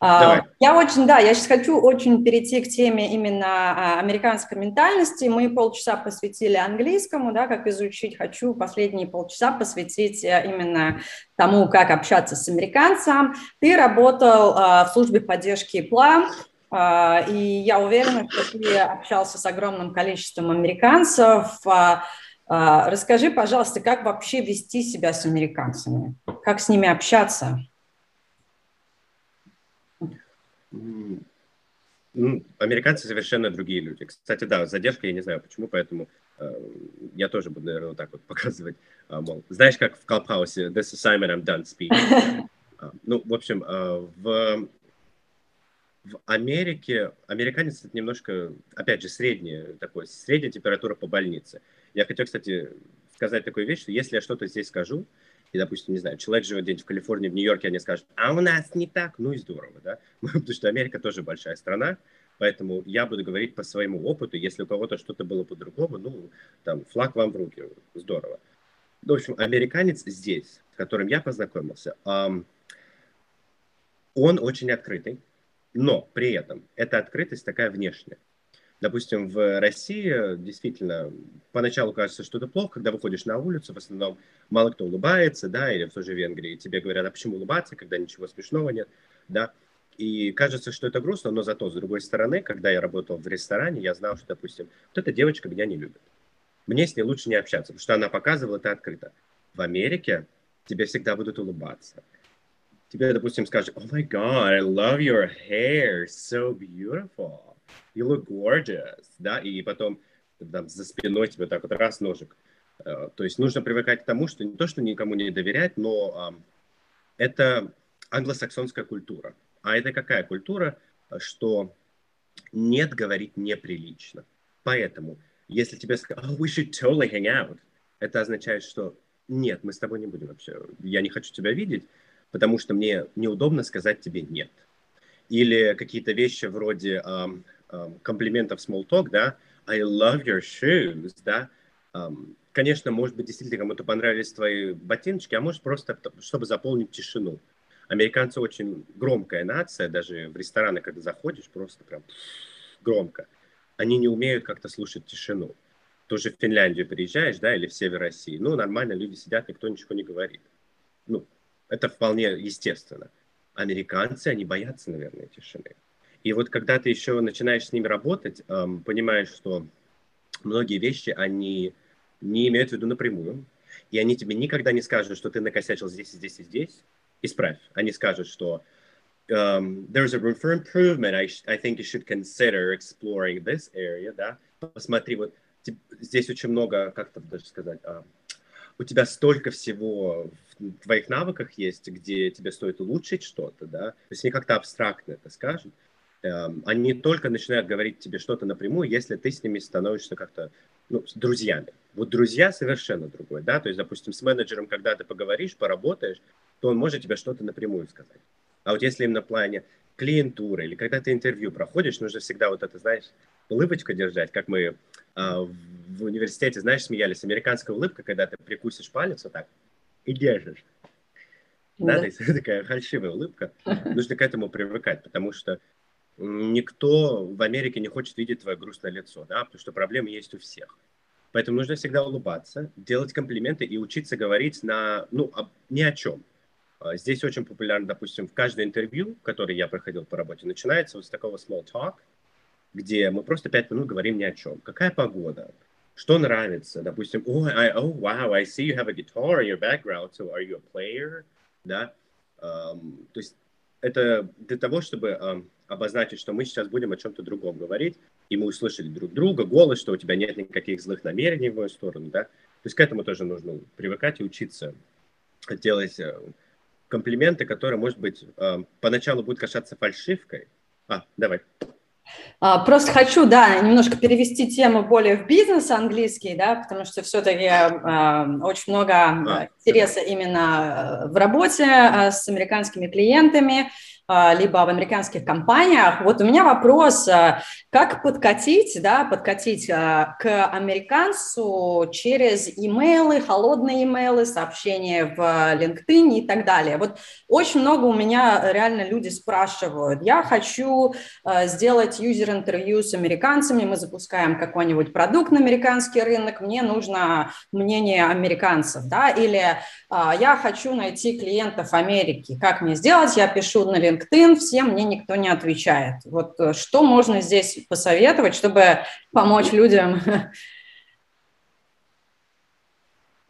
Давай. Я очень, да, я сейчас хочу очень перейти к теме именно американской ментальности. Мы полчаса посвятили английскому, да, как изучить. Хочу последние полчаса посвятить э, именно тому, как общаться с американцем. Ты работал в службе поддержки ПЛА, и я уверена, что ты общался с огромным количеством американцев. Расскажи, пожалуйста, как вообще вести себя с американцами? Как с ними общаться? Ну, американцы совершенно другие люди. Кстати, да, задержка, я не знаю почему, поэтому э, я тоже буду, наверное, вот так вот показывать, э, мол, знаешь, как в Клабхаусе, this assignment I'm done speaking. Ну, в общем, uh, в, в Америке, американец это немножко, опять же, средняя, такой, средняя температура по больнице. Я хотел, кстати, сказать такую вещь, что если я что-то здесь скажу, и, допустим, не знаю, человек живет где-нибудь в Калифорнии, в Нью-Йорке, они скажут, а у нас не так, ну и здорово, да, потому что Америка тоже большая страна, поэтому я буду говорить по своему опыту, если у кого-то что-то было по-другому, ну, там, флаг вам в руки, здорово. В общем, американец здесь, с которым я познакомился, он очень открытый, но при этом эта открытость такая внешняя. Допустим, в России действительно поначалу кажется, что это плохо, когда выходишь на улицу, в основном мало кто улыбается, да, или в той же Венгрии тебе говорят, а почему улыбаться, когда ничего смешного нет, да, и кажется, что это грустно, но зато, с другой стороны, когда я работал в ресторане, я знал, что, допустим, вот эта девочка меня не любит. Мне с ней лучше не общаться, потому что она показывала это открыто. В Америке тебе всегда будут улыбаться. Тебе, допустим, скажут, oh my God, I love your hair, so beautiful you look gorgeous, да, и потом там, за спиной тебе так вот раз ножик. Э, то есть нужно привыкать к тому, что не то, что никому не доверять, но это англосаксонская культура. А это какая культура, что нет говорить неприлично. Поэтому, если тебе скажут, oh, we should totally hang out, это означает, что нет, мы с тобой не будем вообще, я не хочу тебя видеть, потому что мне неудобно сказать тебе нет. Или какие-то вещи вроде, um, um, комплиментов small talk, да, I love your shoes, да, um, конечно, может быть, действительно кому-то понравились твои ботиночки, а может просто, чтобы заполнить тишину. Американцы очень громкая нация, даже в рестораны, когда заходишь, просто прям громко. Они не умеют как-то слушать тишину. Тоже в Финляндию приезжаешь, да, или в север России, ну, нормально, люди сидят, никто ничего не говорит. Это вполне естественно. Американцы, они боятся, наверное, тишины. И вот когда ты еще начинаешь с ними работать, эм, понимаешь, что многие вещи, они не имеют в виду напрямую, и они тебе никогда не скажут, что ты накосячил здесь, здесь и здесь, исправь. Они скажут, что um, there's a room for improvement. I, I think you should consider exploring this area, да. Посмотри, вот здесь очень много, как то даже сказать, uh, у тебя столько всего в твоих навыках есть, где тебе стоит улучшить что-то, да. То есть не как-то абстрактно это скажут. Эм, они только начинают говорить тебе что-то напрямую, если ты с ними становишься как-то ну, с друзьями. Вот друзья совершенно другое, да, то есть, допустим, с менеджером, когда ты поговоришь, поработаешь, то он может тебе что-то напрямую сказать. А вот если именно в плане клиентуры или когда ты интервью проходишь, нужно всегда вот это, знаешь, улыбочку держать, как мы в университете, знаешь, смеялись, американская улыбка, когда ты прикусишь палец вот так и держишь. Да, да. есть такая фальшивая улыбка. Нужно к этому привыкать, потому что никто в Америке не хочет видеть твое грустное лицо, да, потому что проблемы есть у всех. Поэтому нужно всегда улыбаться, делать комплименты и учиться говорить на, ну, об, ни о чем. А, здесь очень популярно, допустим, в каждое интервью, которое я проходил по работе, начинается вот с такого small talk, где мы просто пять минут говорим ни о чем. Какая погода? Что нравится? Допустим, oh, I, oh, wow, I see you have a guitar in your background, so are you a player? Да? Um, то есть это для того, чтобы um, обозначить, что мы сейчас будем о чем-то другом говорить, и мы услышали друг друга, голос, что у тебя нет никаких злых намерений в мою сторону, да. То есть к этому тоже нужно привыкать и учиться делать э, комплименты, которые, может быть, поначалу будут касаться фальшивкой. А, давай. А, просто хочу, да, немножко перевести тему более в бизнес английский, да, потому что все-таки э, очень много а, интереса именно в работе э, с американскими клиентами. А, либо в американских компаниях. Вот у меня вопрос, а, как подкатить, да, подкатить а, к американцу через имейлы, холодные имейлы, сообщения в LinkedIn и так далее. Вот очень много у меня реально люди спрашивают, я хочу сделать юзер-интервью с американцами, мы запускаем какой-нибудь продукт на американский рынок, мне нужно мнение американцев, да, или я хочу найти клиентов Америки, как мне сделать, я пишу на LinkedIn, LinkedIn, всем мне никто не отвечает. Вот э, что можно здесь посоветовать, чтобы помочь людям?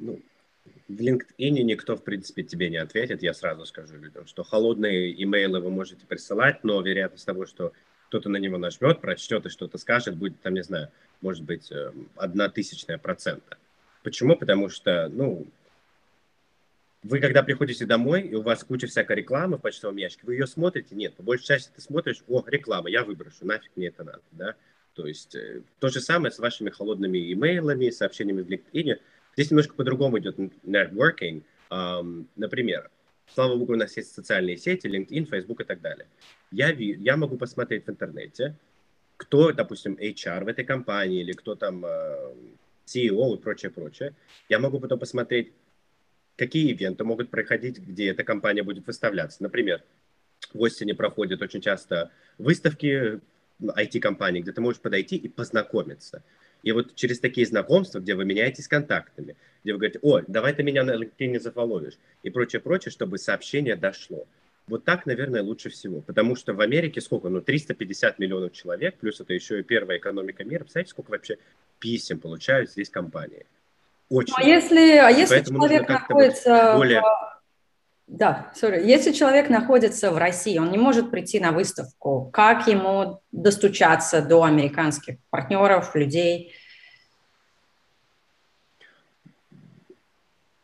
Ну, в LinkedIn никто, в принципе, тебе не ответит. Я сразу скажу людям, что холодные имейлы вы можете присылать, но вероятность того, что кто-то на него нажмет, прочтет и что-то скажет, будет, там, не знаю, может быть, э, одна тысячная процента. Почему? Потому что, ну, вы когда приходите домой, и у вас куча всякой рекламы в почтовом ящике, вы ее смотрите? Нет, по большей части ты смотришь, о, реклама, я выброшу, нафиг мне это надо, да? То есть э, то же самое с вашими холодными имейлами, сообщениями в LinkedIn. Здесь немножко по-другому идет networking. Например, слава богу, у нас есть социальные сети, LinkedIn, Facebook и так далее. Я, я могу посмотреть в интернете, кто, допустим, HR в этой компании, или кто там CEO и прочее, прочее. Я могу потом посмотреть, какие ивенты могут проходить, где эта компания будет выставляться. Например, в Остине проходят очень часто выставки IT-компаний, где ты можешь подойти и познакомиться. И вот через такие знакомства, где вы меняетесь контактами, где вы говорите, о, давай ты меня на LinkedIn зафоловишь, и прочее, прочее, чтобы сообщение дошло. Вот так, наверное, лучше всего. Потому что в Америке сколько? Ну, 350 миллионов человек, плюс это еще и первая экономика мира. Представляете, сколько вообще писем получают здесь компании? Очень. А если, а если человек находится более... Да, sorry. Если человек находится в России, он не может прийти на выставку, как ему достучаться до американских партнеров, людей?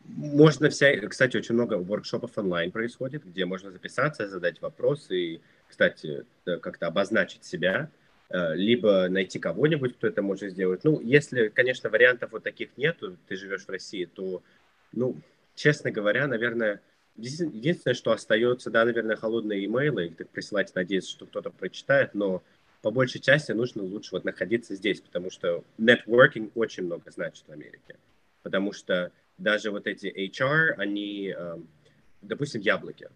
Можно вся, кстати, очень много воркшопов онлайн происходит, где можно записаться, задать вопросы и, кстати, как-то обозначить себя. Э, либо найти кого-нибудь, кто это может сделать. Ну, если, конечно, вариантов вот таких нету, ты живешь в России, то, ну, честно говоря, наверное, единственное, что остается, да, наверное, холодные имейлы, их так присылать, надеяться, что кто-то прочитает, но по большей части нужно лучше вот находиться здесь, потому что networking очень много значит в Америке. Потому что даже вот эти HR, они, эм, допустим, яблоки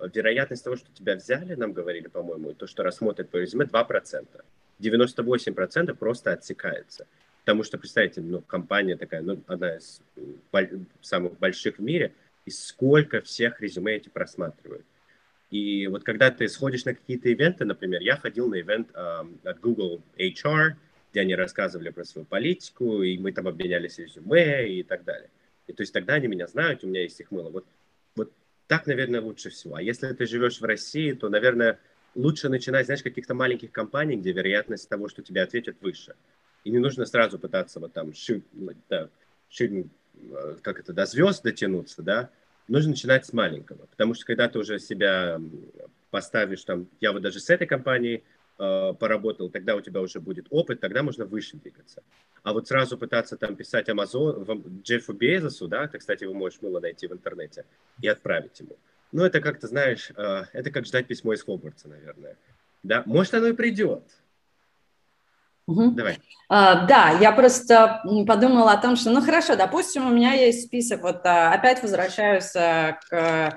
вероятность того, что тебя взяли, нам говорили, по-моему, то, что рассмотрят твое резюме, 2%. 98% просто отсекается. Потому что, представьте, ну, компания такая, ну, одна из самых больших в мире, и сколько всех резюме эти просматривают. И вот когда ты сходишь на какие-то ивенты, например, я ходил на ивент э, от Google HR, где они рассказывали про свою политику, и мы там обменялись резюме и так далее. И то есть тогда они меня знают, у меня есть их мыло. Вот так, наверное, лучше всего. А если ты живешь в России, то, наверное, лучше начинать, знаешь, каких-то маленьких компаний, где вероятность того, что тебе ответят, выше. И не нужно сразу пытаться вот там ши, да, ши, э, как это, до звезд дотянуться, да. Нужно начинать с маленького, потому что когда ты уже себя поставишь там, я вот даже с этой компанией э, поработал, тогда у тебя уже будет опыт, тогда можно выше двигаться. А вот сразу пытаться там писать Amazon, Джеффу Безосу, да, ты, кстати, его можешь мыло найти в интернете, и отправить ему. Ну, это как-то, знаешь, э, это как ждать письмо из Хогвартса, наверное. Да, может, оно и придет. Угу. Давай. А, да, я просто подумала о том, что, ну хорошо, допустим, у меня есть список, вот а, опять возвращаюсь к э,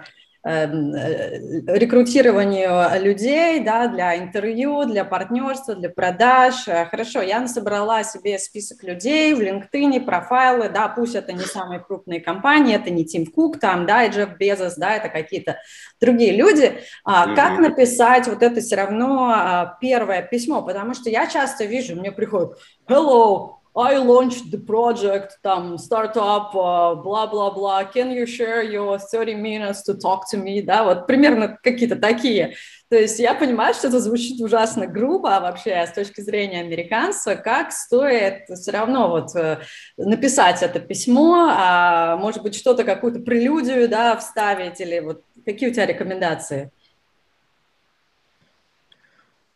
рекрутированию людей, да, для интервью, для партнерства, для продаж. Э, хорошо, я собрала себе список людей в LinkedIn, профайлы, да, пусть это не самые крупные компании, это не Тим Кук там, да, и Джефф Безос, да, это какие-то другие люди. А, как написать вот это все равно а, первое письмо? Потому что я часто вижу, мне приходит, hello, I launched the project, там, стартап, бла-бла-бла, can you share your 30 minutes to talk to me, да, вот примерно какие-то такие. То есть я понимаю, что это звучит ужасно грубо а вообще с точки зрения американца, как стоит все равно вот э, написать это письмо, а, может быть, что-то, какую-то прелюдию, да, вставить, или вот какие у тебя рекомендации?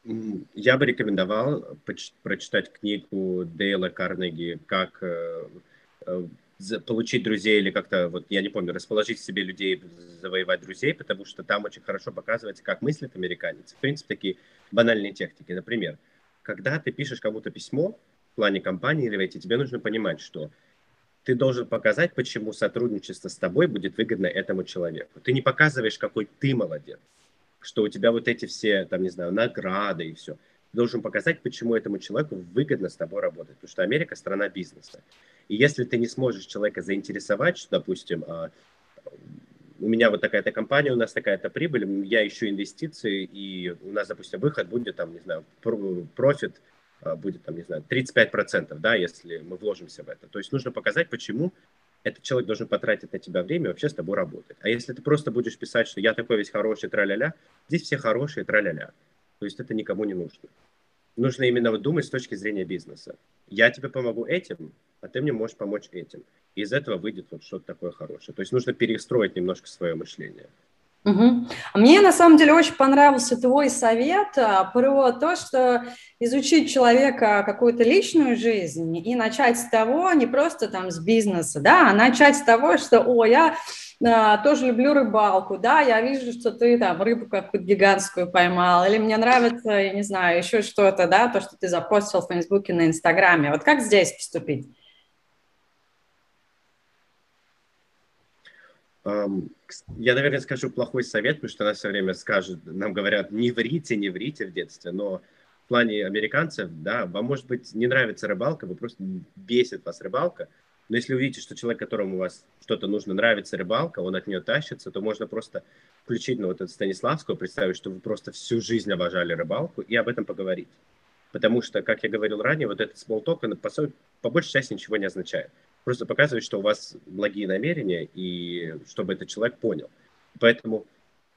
Я бы рекомендовал прочитать книгу Дейла Карнеги «Как э, э, получить друзей» или как-то, вот я не помню, расположить себе людей, завоевать друзей, потому что там очень хорошо показывается, как мыслит американец. В принципе, такие банальные техники. Например, когда ты пишешь кому-то письмо в плане компании или эти, тебе нужно понимать, что ты должен показать, почему сотрудничество с тобой будет выгодно этому человеку. Ты не показываешь, какой ты молодец что у тебя вот эти все, там, не знаю, награды и все. Ты должен показать, почему этому человеку выгодно с тобой работать. Потому что Америка – страна бизнеса. И если ты не сможешь человека заинтересовать, что, допустим, а, у меня вот такая-то компания, у нас такая-то прибыль, я ищу инвестиции, и у нас, допустим, выход будет, там, не знаю, профит а, будет, там, не знаю, 35%, да, если мы вложимся в это. То есть нужно показать, почему этот человек должен потратить на тебя время и вообще с тобой работать. А если ты просто будешь писать, что я такой весь хороший, тра-ля-ля, здесь все хорошие, тра-ля-ля. То есть это никому не нужно. Нужно именно вот думать с точки зрения бизнеса. Я тебе помогу этим, а ты мне можешь помочь этим. И из этого выйдет вот что-то такое хорошее. То есть нужно перестроить немножко свое мышление. Угу. Мне на самом деле очень понравился твой совет а, про то, что изучить человека какую-то личную жизнь и начать с того, не просто там с бизнеса, да, а начать с того, что, о, я а, тоже люблю рыбалку, да, я вижу, что ты там рыбу какую-то гигантскую поймал, или мне нравится, я не знаю, еще что-то, да, то, что ты запостил в Фейсбуке, на Инстаграме. Вот как здесь поступить? Я, наверное, скажу плохой совет, потому что нас все время скажут, нам говорят, не врите, не врите в детстве, но в плане американцев, да, вам, может быть, не нравится рыбалка, вы просто бесит вас рыбалка, но если увидите, что человек, которому у вас что-то нужно, нравится рыбалка, он от нее тащится, то можно просто включить ну, вот эту Станиславскую, представить, что вы просто всю жизнь обожали рыбалку и об этом поговорить. Потому что, как я говорил ранее, вот этот small talk, он по, по большей части ничего не означает просто показывает, что у вас благие намерения, и чтобы этот человек понял. Поэтому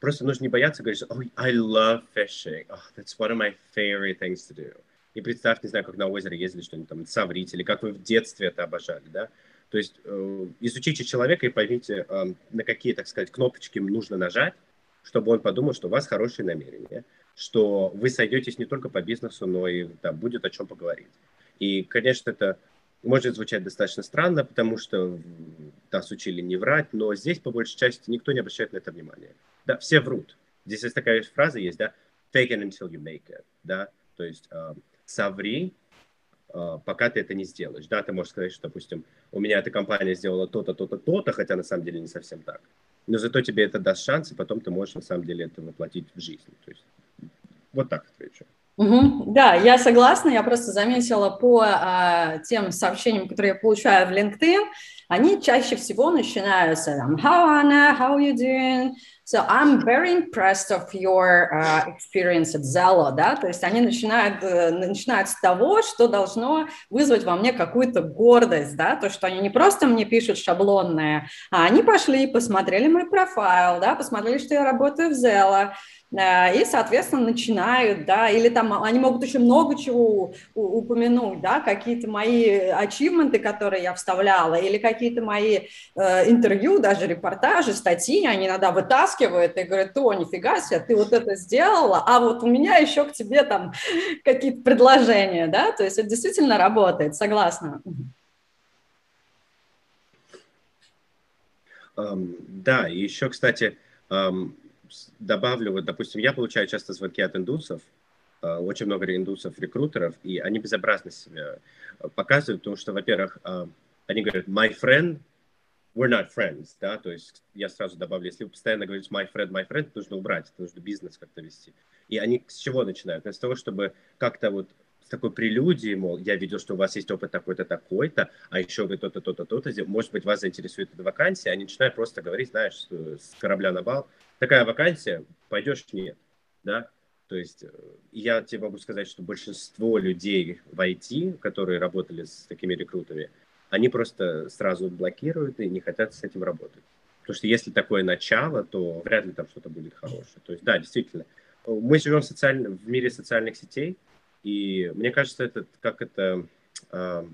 просто нужно не бояться говорить, oh, I love fishing, oh, that's one of my favorite things to do. И представь, не знаю, как на озеро ездили, что-нибудь там соврить, или как вы в детстве это обожали, да. То есть э, изучите человека и поймите, э, на какие, так сказать, кнопочки нужно нажать, чтобы он подумал, что у вас хорошие намерения, что вы сойдетесь не только по бизнесу, но и там, будет о чем поговорить. И, конечно, это может звучать достаточно странно, потому что нас учили не врать, но здесь, по большей части, никто не обращает на это внимания. Да, все врут. Здесь есть такая фраза есть, да, fake it until you make it, да, то есть э, соври, э, пока ты это не сделаешь, да, ты можешь сказать, что, допустим, у меня эта компания сделала то-то, то-то, то-то, хотя на самом деле не совсем так, но зато тебе это даст шанс, и потом ты можешь на самом деле это воплотить в жизнь, то есть вот так отвечу. Угу. Да, я согласна. Я просто заметила по а, тем сообщениям, которые я получаю в LinkedIn, они чаще всего начинаются там «How Anna? How you doing?» So I'm very impressed of your uh, experience at Zello, да, то есть они начинают, э, начинают с того, что должно вызвать во мне какую-то гордость, да, то, что они не просто мне пишут шаблонное, а они пошли, посмотрели мой профайл, да, посмотрели, что я работаю в Zello, Э, и, соответственно, начинают, да, или там они могут еще много чего упомянуть, да, какие-то мои ачивменты, которые я вставляла, или какие-то мои э, интервью, даже репортажи, статьи, они иногда вытаскивают и говорят, о, нифига себе, ты вот это сделала, а вот у меня еще к тебе там какие-то предложения, да, то есть это действительно работает, согласна. Um, да, и еще, кстати, um, добавлю, вот, допустим, я получаю часто звонки от индусов, э, очень много индусов, рекрутеров, и они безобразно себя э, показывают, потому что, во-первых, э, они говорят, my friend we're not friends, да, то есть я сразу добавлю, если вы постоянно говорите my friend, my friend, нужно убрать, нужно бизнес как-то вести. И они с чего начинают? С того, чтобы как-то вот с такой прелюдией, мол, я видел, что у вас есть опыт такой-то, такой-то, а еще вы то-то, то-то, то-то, может быть, вас заинтересует эта вакансия, они начинают просто говорить, знаешь, с корабля на бал, такая вакансия, пойдешь? Нет, да, то есть э, я тебе могу сказать, что большинство людей в IT, которые работали с такими рекрутами, они просто сразу блокируют и не хотят с этим работать. Потому что если такое начало, то вряд ли там что-то будет хорошее. То есть, да, действительно, мы живем в, социальном, в мире социальных сетей, и мне кажется, это как это... Э,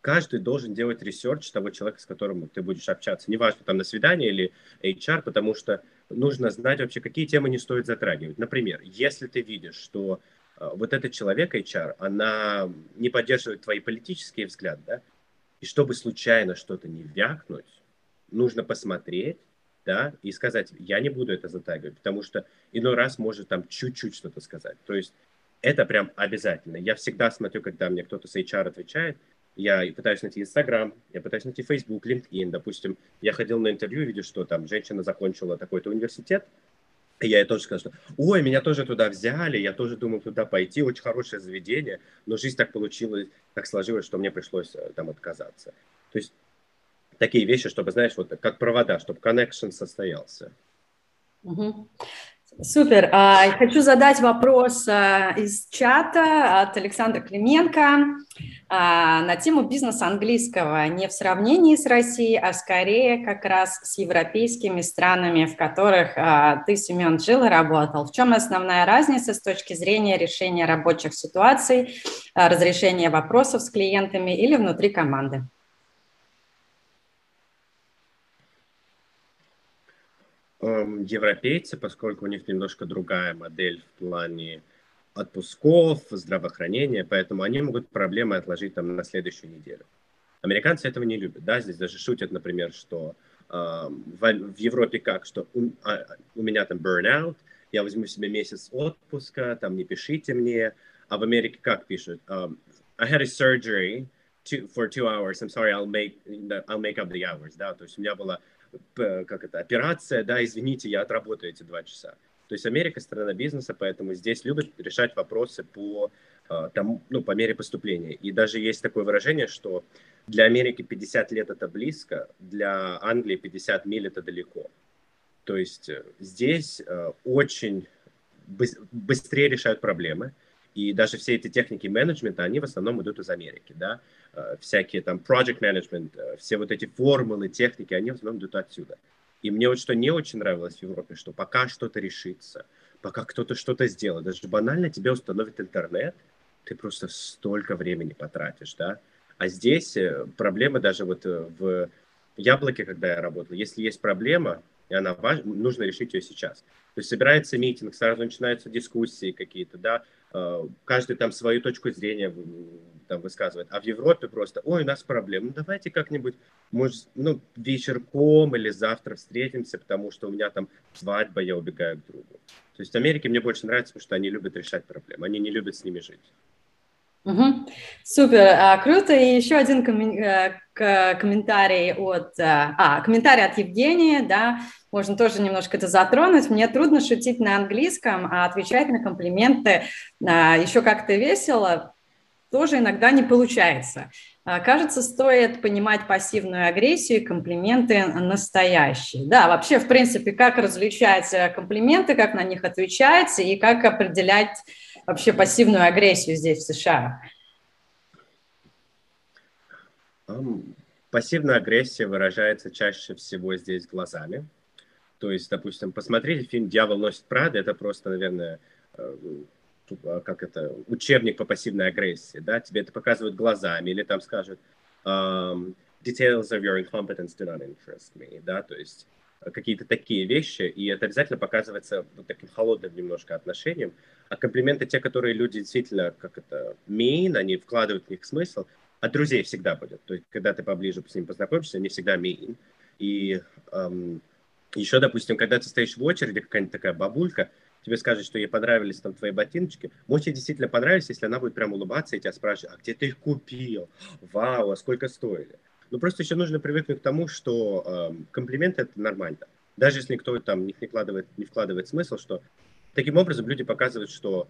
каждый должен делать research того человека, с которым ты будешь общаться. Неважно, там на свидание или HR, потому что нужно знать вообще, какие темы не стоит затрагивать. Например, если ты видишь, что э, вот этот человек HR, она не поддерживает твои политические взгляды, да, и чтобы случайно что-то не вякнуть, нужно посмотреть, да, и сказать, я не буду это затягивать, потому что иной раз может там чуть-чуть что-то сказать. То есть это прям обязательно. Я всегда смотрю, когда мне кто-то с HR отвечает, я пытаюсь найти Инстаграм, я пытаюсь найти Facebook, LinkedIn. Допустим, я ходил на интервью, видел, что там женщина закончила такой-то университет, я ей тоже сказал, что ой, меня тоже туда взяли, я тоже думал туда пойти, очень хорошее заведение, но жизнь так получилась, так сложилась, что мне пришлось э, там отказаться. То есть такие вещи, чтобы, знаешь, вот как провода, чтобы connection состоялся. Угу. Супер. А, хочу задать вопрос а, из чата от Александра Клименко а, на тему бизнеса английского не в сравнении с Россией, а скорее как раз с европейскими странами, в которых ты, Семен, жил и работал. В чем основная разница с точки зрения решения рабочих ситуаций, разрешения вопросов с клиентами или внутри команды? Европейцы, поскольку у них немножко другая модель в плане отпусков, здравоохранения, поэтому они могут проблемы отложить там на следующую неделю. Американцы этого не любят, да, здесь даже шутят, например, что э, в, в Европе как, что у, а, у меня там burnout, я возьму себе месяц отпуска, там не пишите мне, а в Америке как пишут? Um, I had a surgery two, for two hours, I'm sorry, I'll make, I'll make up the hours, да, то есть у меня была как это, операция, да, извините, я отработаю эти два часа. То есть Америка страна бизнеса, поэтому здесь любят решать вопросы по, а, тому, ну, по мере поступления. И даже есть такое выражение, что для Америки 50 лет это близко, для Англии 50 миль это далеко. То есть э, здесь э, очень быстрее решают проблемы, и даже все эти техники менеджмента, они в основном идут из Америки, да. Э, всякие там project management, э, все вот эти формулы, техники, они в основном идут отсюда. И мне вот что не очень нравилось в Европе, что пока что-то решится, пока кто-то что-то сделает, даже банально тебе установит интернет, ты просто столько времени потратишь, да. А здесь э, проблемы даже вот в Яблоке, когда я работал, если есть проблема, и она важна, нужно решить ее сейчас. То есть собирается митинг, сразу начинаются дискуссии какие-то, да, каждый там свою точку зрения там высказывает. А в Европе просто, ой, у нас проблемы, ну давайте как-нибудь, может, ну, вечерком или завтра встретимся, потому что у меня там свадьба, я убегаю к другу. То есть в Америке мне больше нравится, потому что они любят решать проблемы, они не любят с ними жить. Угу. Супер, а, круто. И еще один коммен... Э, комментарий от, э, а, комментарий от Евгения, да, можно тоже немножко это затронуть. Мне трудно шутить на английском, а отвечать на комплименты а, еще как-то весело тоже иногда не получается. А, кажется, стоит понимать пассивную агрессию и комплименты настоящие. Да, вообще, в принципе, как различать комплименты, как на них отвечать и как определять вообще пассивную агрессию здесь, в США? Пассивная агрессия выражается чаще всего здесь глазами. То есть, допустим, посмотрите фильм «Дьявол носит Прада», это просто, наверное, э, а, как это, учебник по пассивной агрессии, да, тебе это показывают глазами, или там скажут um, «Details of your incompetence do not interest me», да, то есть какие-то такие вещи, и это обязательно показывается вот таким холодным немножко отношением. А комплименты, те, которые люди действительно, как это, mean, они вкладывают в них смысл, от друзей всегда будет. То есть, когда ты поближе с ним познакомишься, они всегда mean. И эм, еще, допустим, когда ты стоишь в очереди, какая-нибудь такая бабулька, тебе скажет, что ей понравились там твои ботиночки, может, ей действительно понравились, если она будет прям улыбаться и тебя спрашивать, а где ты их купил? Вау, а сколько стоили? Но просто еще нужно привыкнуть к тому, что э, комплименты это нормально. Даже если никто там не вкладывает, не вкладывает смысл, что таким образом люди показывают, что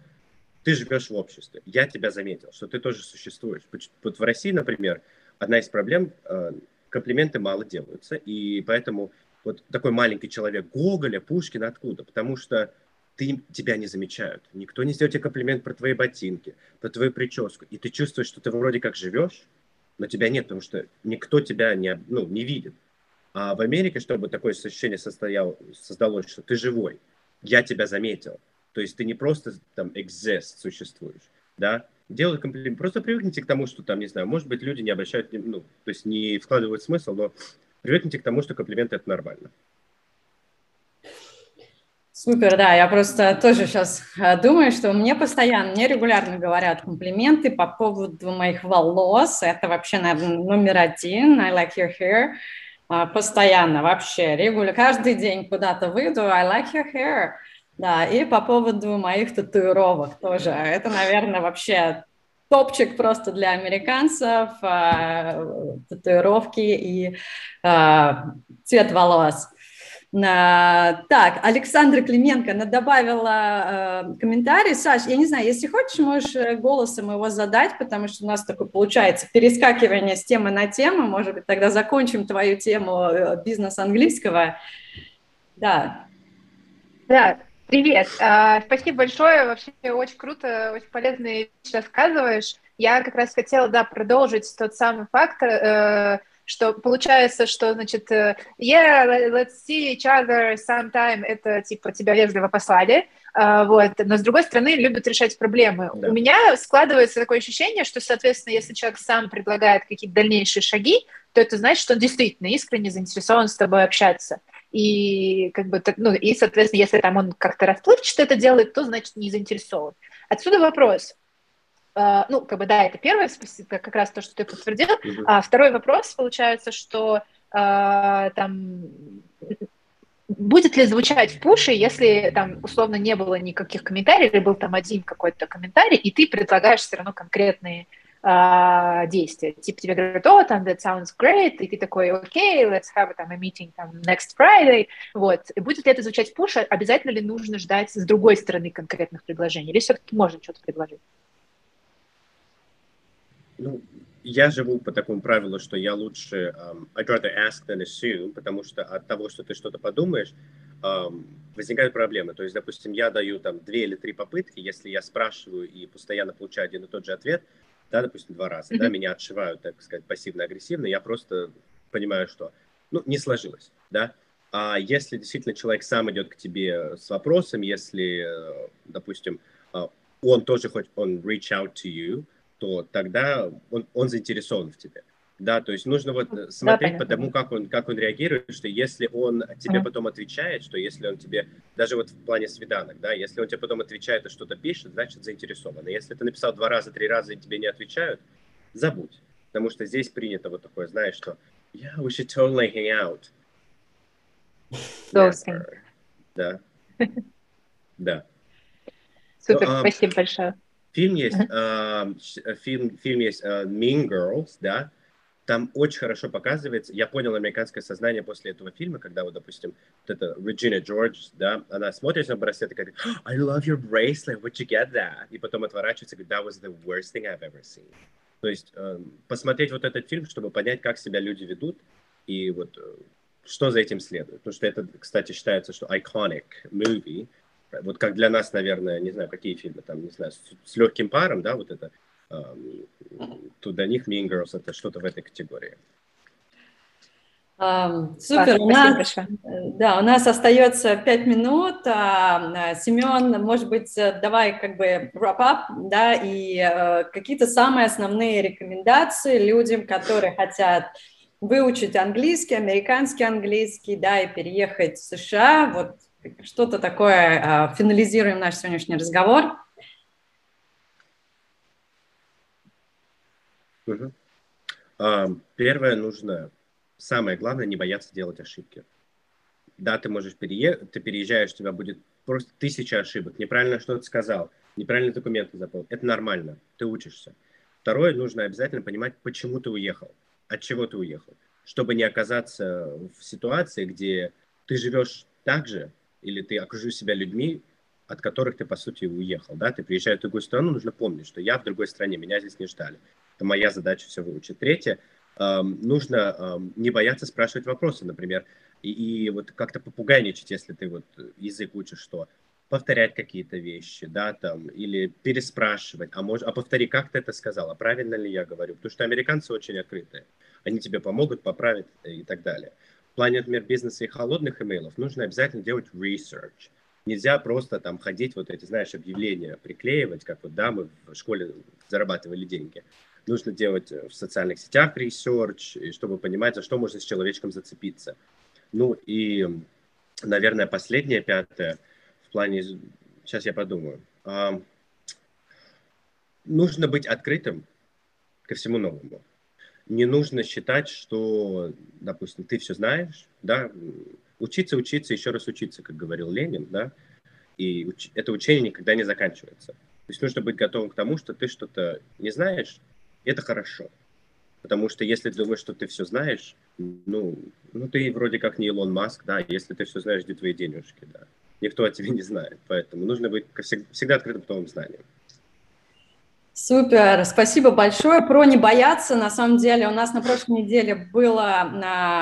ты живешь в обществе, я тебя заметил, что ты тоже существуешь. Вот в России, например, одна из проблем, э, комплименты мало делаются, и поэтому вот такой маленький человек Гоголя, Пушкина откуда? Потому что ты, тебя не замечают. Никто не сделает тебе комплимент про твои ботинки, про твою прическу. И ты чувствуешь, что ты вроде как живешь, но тебя нет, потому что никто тебя не, ну, не видит. А в Америке, чтобы такое ощущение состоял, создалось, что ты живой, я тебя заметил. То есть ты не просто там exist существуешь, да, делают комплимент. Просто привыкните к тому, что там, не знаю, может быть, люди не обращают, ну, то есть не вкладывают смысл, но привыкните к тому, что комплименты – это нормально. Супер, да, я просто тоже сейчас э, думаю, что мне постоянно, мне регулярно говорят комплименты по поводу моих волос, это вообще, наверное, номер один, I like your hair, а, постоянно, вообще, регулярно, каждый день куда-то выйду, I like your hair, да, и по поводу моих татуировок тоже, это, наверное, вообще топчик просто для американцев, э, татуировки и э, цвет волос. Uh, так, Александра Клименко она добавила uh, комментарий. Саш, я не знаю, если хочешь, можешь э, голосом его задать, потому что у нас такое получается перескакивание с темы на тему. Может быть, тогда закончим твою тему э, бизнес английского. Да. Да, привет. Uh, спасибо большое. Вообще очень круто, очень полезные вещи рассказываешь. Я как раз хотела, да, продолжить тот самый фактор, э, что получается, что, значит, э, yeah, let's see each other sometime, это, типа, тебя вежливо послали, uh, вот, но, с другой стороны, любят решать проблемы. Да. У меня складывается такое ощущение, что, соответственно, если человек сам предлагает какие-то дальнейшие шаги, то это значит, что он действительно искренне заинтересован с тобой общаться. И, как бы, ну, и, соответственно, если там он как-то расплывчато это делает, то, значит, не заинтересован. Отсюда вопрос. Uh, ну, как бы, да, это первое, как раз то, что ты подтвердил. Uh-huh. А второй вопрос, получается, что uh, там будет ли звучать в пуше, если там условно не было никаких комментариев, или был там один какой-то комментарий, и ты предлагаешь все равно конкретные uh, действия. Типа тебе говорят, о, там, that sounds great, и ты такой, окей, okay, let's have там, a meeting там, next Friday. Вот. И будет ли это звучать в пуше, обязательно ли нужно ждать с другой стороны конкретных предложений, или все-таки можно что-то предложить? Ну, я живу по такому правилу, что я лучше um, I'd rather ask than assume, потому что от того, что ты что-то подумаешь, um, возникают проблемы. То есть, допустим, я даю там две или три попытки, если я спрашиваю и постоянно получаю один и тот же ответ, да, допустим, два раза, mm-hmm. да, меня отшивают, так сказать, пассивно-агрессивно, я просто понимаю, что, ну, не сложилось, да. А если действительно человек сам идет к тебе с вопросом, если, э, допустим, а, он тоже хоть, он reach out to you, то тогда он, он заинтересован в тебе. Да, то есть нужно вот э, смотреть да, по тому, как он, как он реагирует, что если он тебе uh-huh. потом отвечает, что если он тебе, даже вот в плане свиданок, да, если он тебе потом отвечает и что-то пишет, значит заинтересован. И если ты написал два раза, три раза и тебе не отвечают, забудь. Потому что здесь принято вот такое, знаешь, что yeah, we should totally hang out. Да. Да. Супер, so, um, спасибо большое. Фильм есть, uh-huh. э, фильм, фильм есть э, Mean Girls, да, там очень хорошо показывается, я понял американское сознание после этого фильма, когда вот, допустим, вот эта Реджина Джордж, да, она смотрит на браслет и говорит, I love your bracelet, where'd you get that? И потом отворачивается и говорит, that was the worst thing I've ever seen. То есть э, посмотреть вот этот фильм, чтобы понять, как себя люди ведут, и вот э, что за этим следует. Потому что это, кстати, считается, что iconic movie, вот как для нас, наверное, не знаю, какие фильмы, там, не знаю, с, с легким паром, да, вот это, э, то для них Mean Girls это что-то в этой категории. Um, супер, у нас, да, у нас остается пять минут. Uh, Семен, может быть, давай как бы wrap up, да, и uh, какие-то самые основные рекомендации людям, которые хотят выучить английский, американский английский, да, и переехать в США, вот что-то такое, а, финализируем наш сегодняшний разговор. Угу. Первое нужно, самое главное, не бояться делать ошибки. Да, ты можешь переехать, ты переезжаешь, у тебя будет просто тысяча ошибок. Неправильно что-то сказал, неправильно документы заполнил. Это нормально, ты учишься. Второе, нужно обязательно понимать, почему ты уехал. от чего ты уехал, чтобы не оказаться в ситуации, где ты живешь так же, или ты окружишь себя людьми, от которых ты, по сути, уехал, да, ты приезжаешь в другую страну, нужно помнить, что я в другой стране, меня здесь не ждали. Это моя задача все выучить. Третье, эм, нужно эм, не бояться спрашивать вопросы, например, и, и вот как-то попугайничать, если ты вот язык учишь, что повторять какие-то вещи, да, там, или переспрашивать, а, может, а повтори, как ты это сказал, а правильно ли я говорю, потому что американцы очень открытые, они тебе помогут поправить и так далее. В плане, например, бизнеса и холодных имейлов нужно обязательно делать research, Нельзя просто там ходить, вот эти, знаешь, объявления приклеивать, как вот, да, мы в школе зарабатывали деньги. Нужно делать в социальных сетях research, чтобы понимать, за что можно с человечком зацепиться. Ну и, наверное, последнее, пятое, в плане, сейчас я подумаю, а, нужно быть открытым ко всему новому. Не нужно считать, что, допустим, ты все знаешь, да, учиться, учиться, еще раз учиться, как говорил Ленин, да, и уч- это учение никогда не заканчивается. То есть нужно быть готовым к тому, что ты что-то не знаешь, это хорошо. Потому что если ты думаешь, что ты все знаешь, ну, ну ты вроде как не Илон Маск, да, если ты все знаешь, где твои денежки, да. Никто о тебе не знает, поэтому нужно быть всегда открытым к новым знаниям. Супер, спасибо большое. Про не бояться, на самом деле, у нас на прошлой неделе было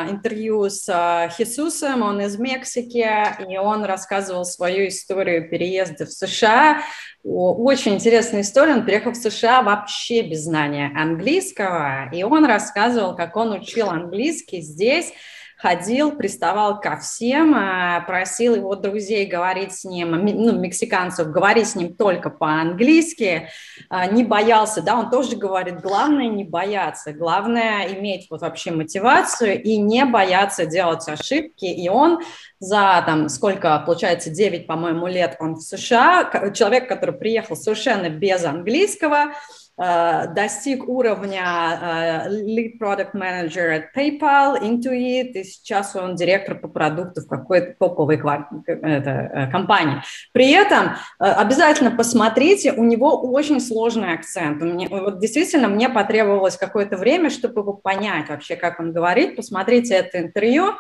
интервью с а, Хисусом, он из Мексики, и он рассказывал свою историю переезда в США. Очень интересная история, он приехал в США вообще без знания английского, и он рассказывал, как он учил английский здесь, ходил, приставал ко всем, а, просил его друзей говорить с ним, ну, мексиканцев, говорить с ним только по-английски, а, не боялся, да, он тоже говорит, главное не бояться, главное иметь вот вообще мотивацию и не бояться делать ошибки, и он за там сколько, получается, 9, по-моему, лет он в США, человек, который приехал совершенно без английского, достиг уровня э, Lead Product Manager at PayPal, Intuit, и сейчас он директор по продукту в какой-то топовой э, компании. При этом обязательно посмотрите, у него очень сложный акцент. Мне, вот действительно, мне потребовалось какое-то время, чтобы его понять вообще, как он говорит. Посмотрите это интервью,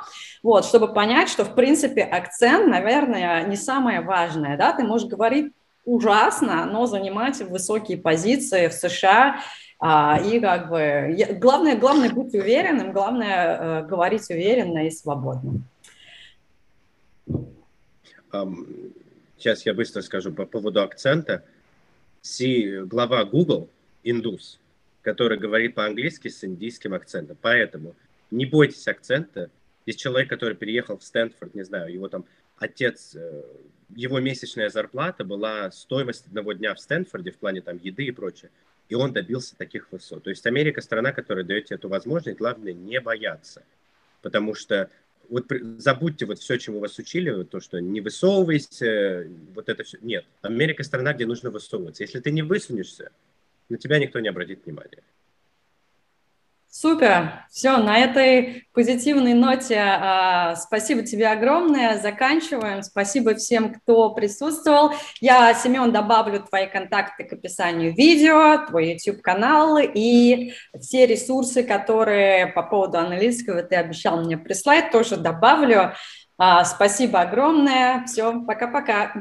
вот, чтобы понять, что, в принципе, акцент, наверное, не самое важное. Да? Ты можешь говорить ужасно, но занимать высокие позиции в США. А, и как бы главное, главное быть уверенным, главное э, говорить уверенно и свободно. Um, сейчас я быстро скажу по поводу акцента. Си, глава Google, индус, который говорит по-английски с индийским акцентом. Поэтому не бойтесь акцента. Есть человек, который переехал в Стэнфорд, не знаю, его там отец э, его месячная зарплата была стоимость одного дня в Стэнфорде в плане там еды и прочее. И он добился таких высот. То есть Америка страна, которая дает тебе эту возможность, главное не бояться. Потому что вот забудьте вот все, чему вас учили, вот то, что не высовывайся, вот это все. Нет, Америка страна, где нужно высовываться. Если ты не высунешься, на тебя никто не обратит внимания. Супер. Все, на этой позитивной ноте э, спасибо тебе огромное. Заканчиваем. Спасибо всем, кто присутствовал. Я, Семен, добавлю твои контакты к описанию видео, твой YouTube-канал и все ресурсы, которые по поводу английского ты обещал мне прислать, тоже добавлю. Э, спасибо огромное. Все, пока-пока.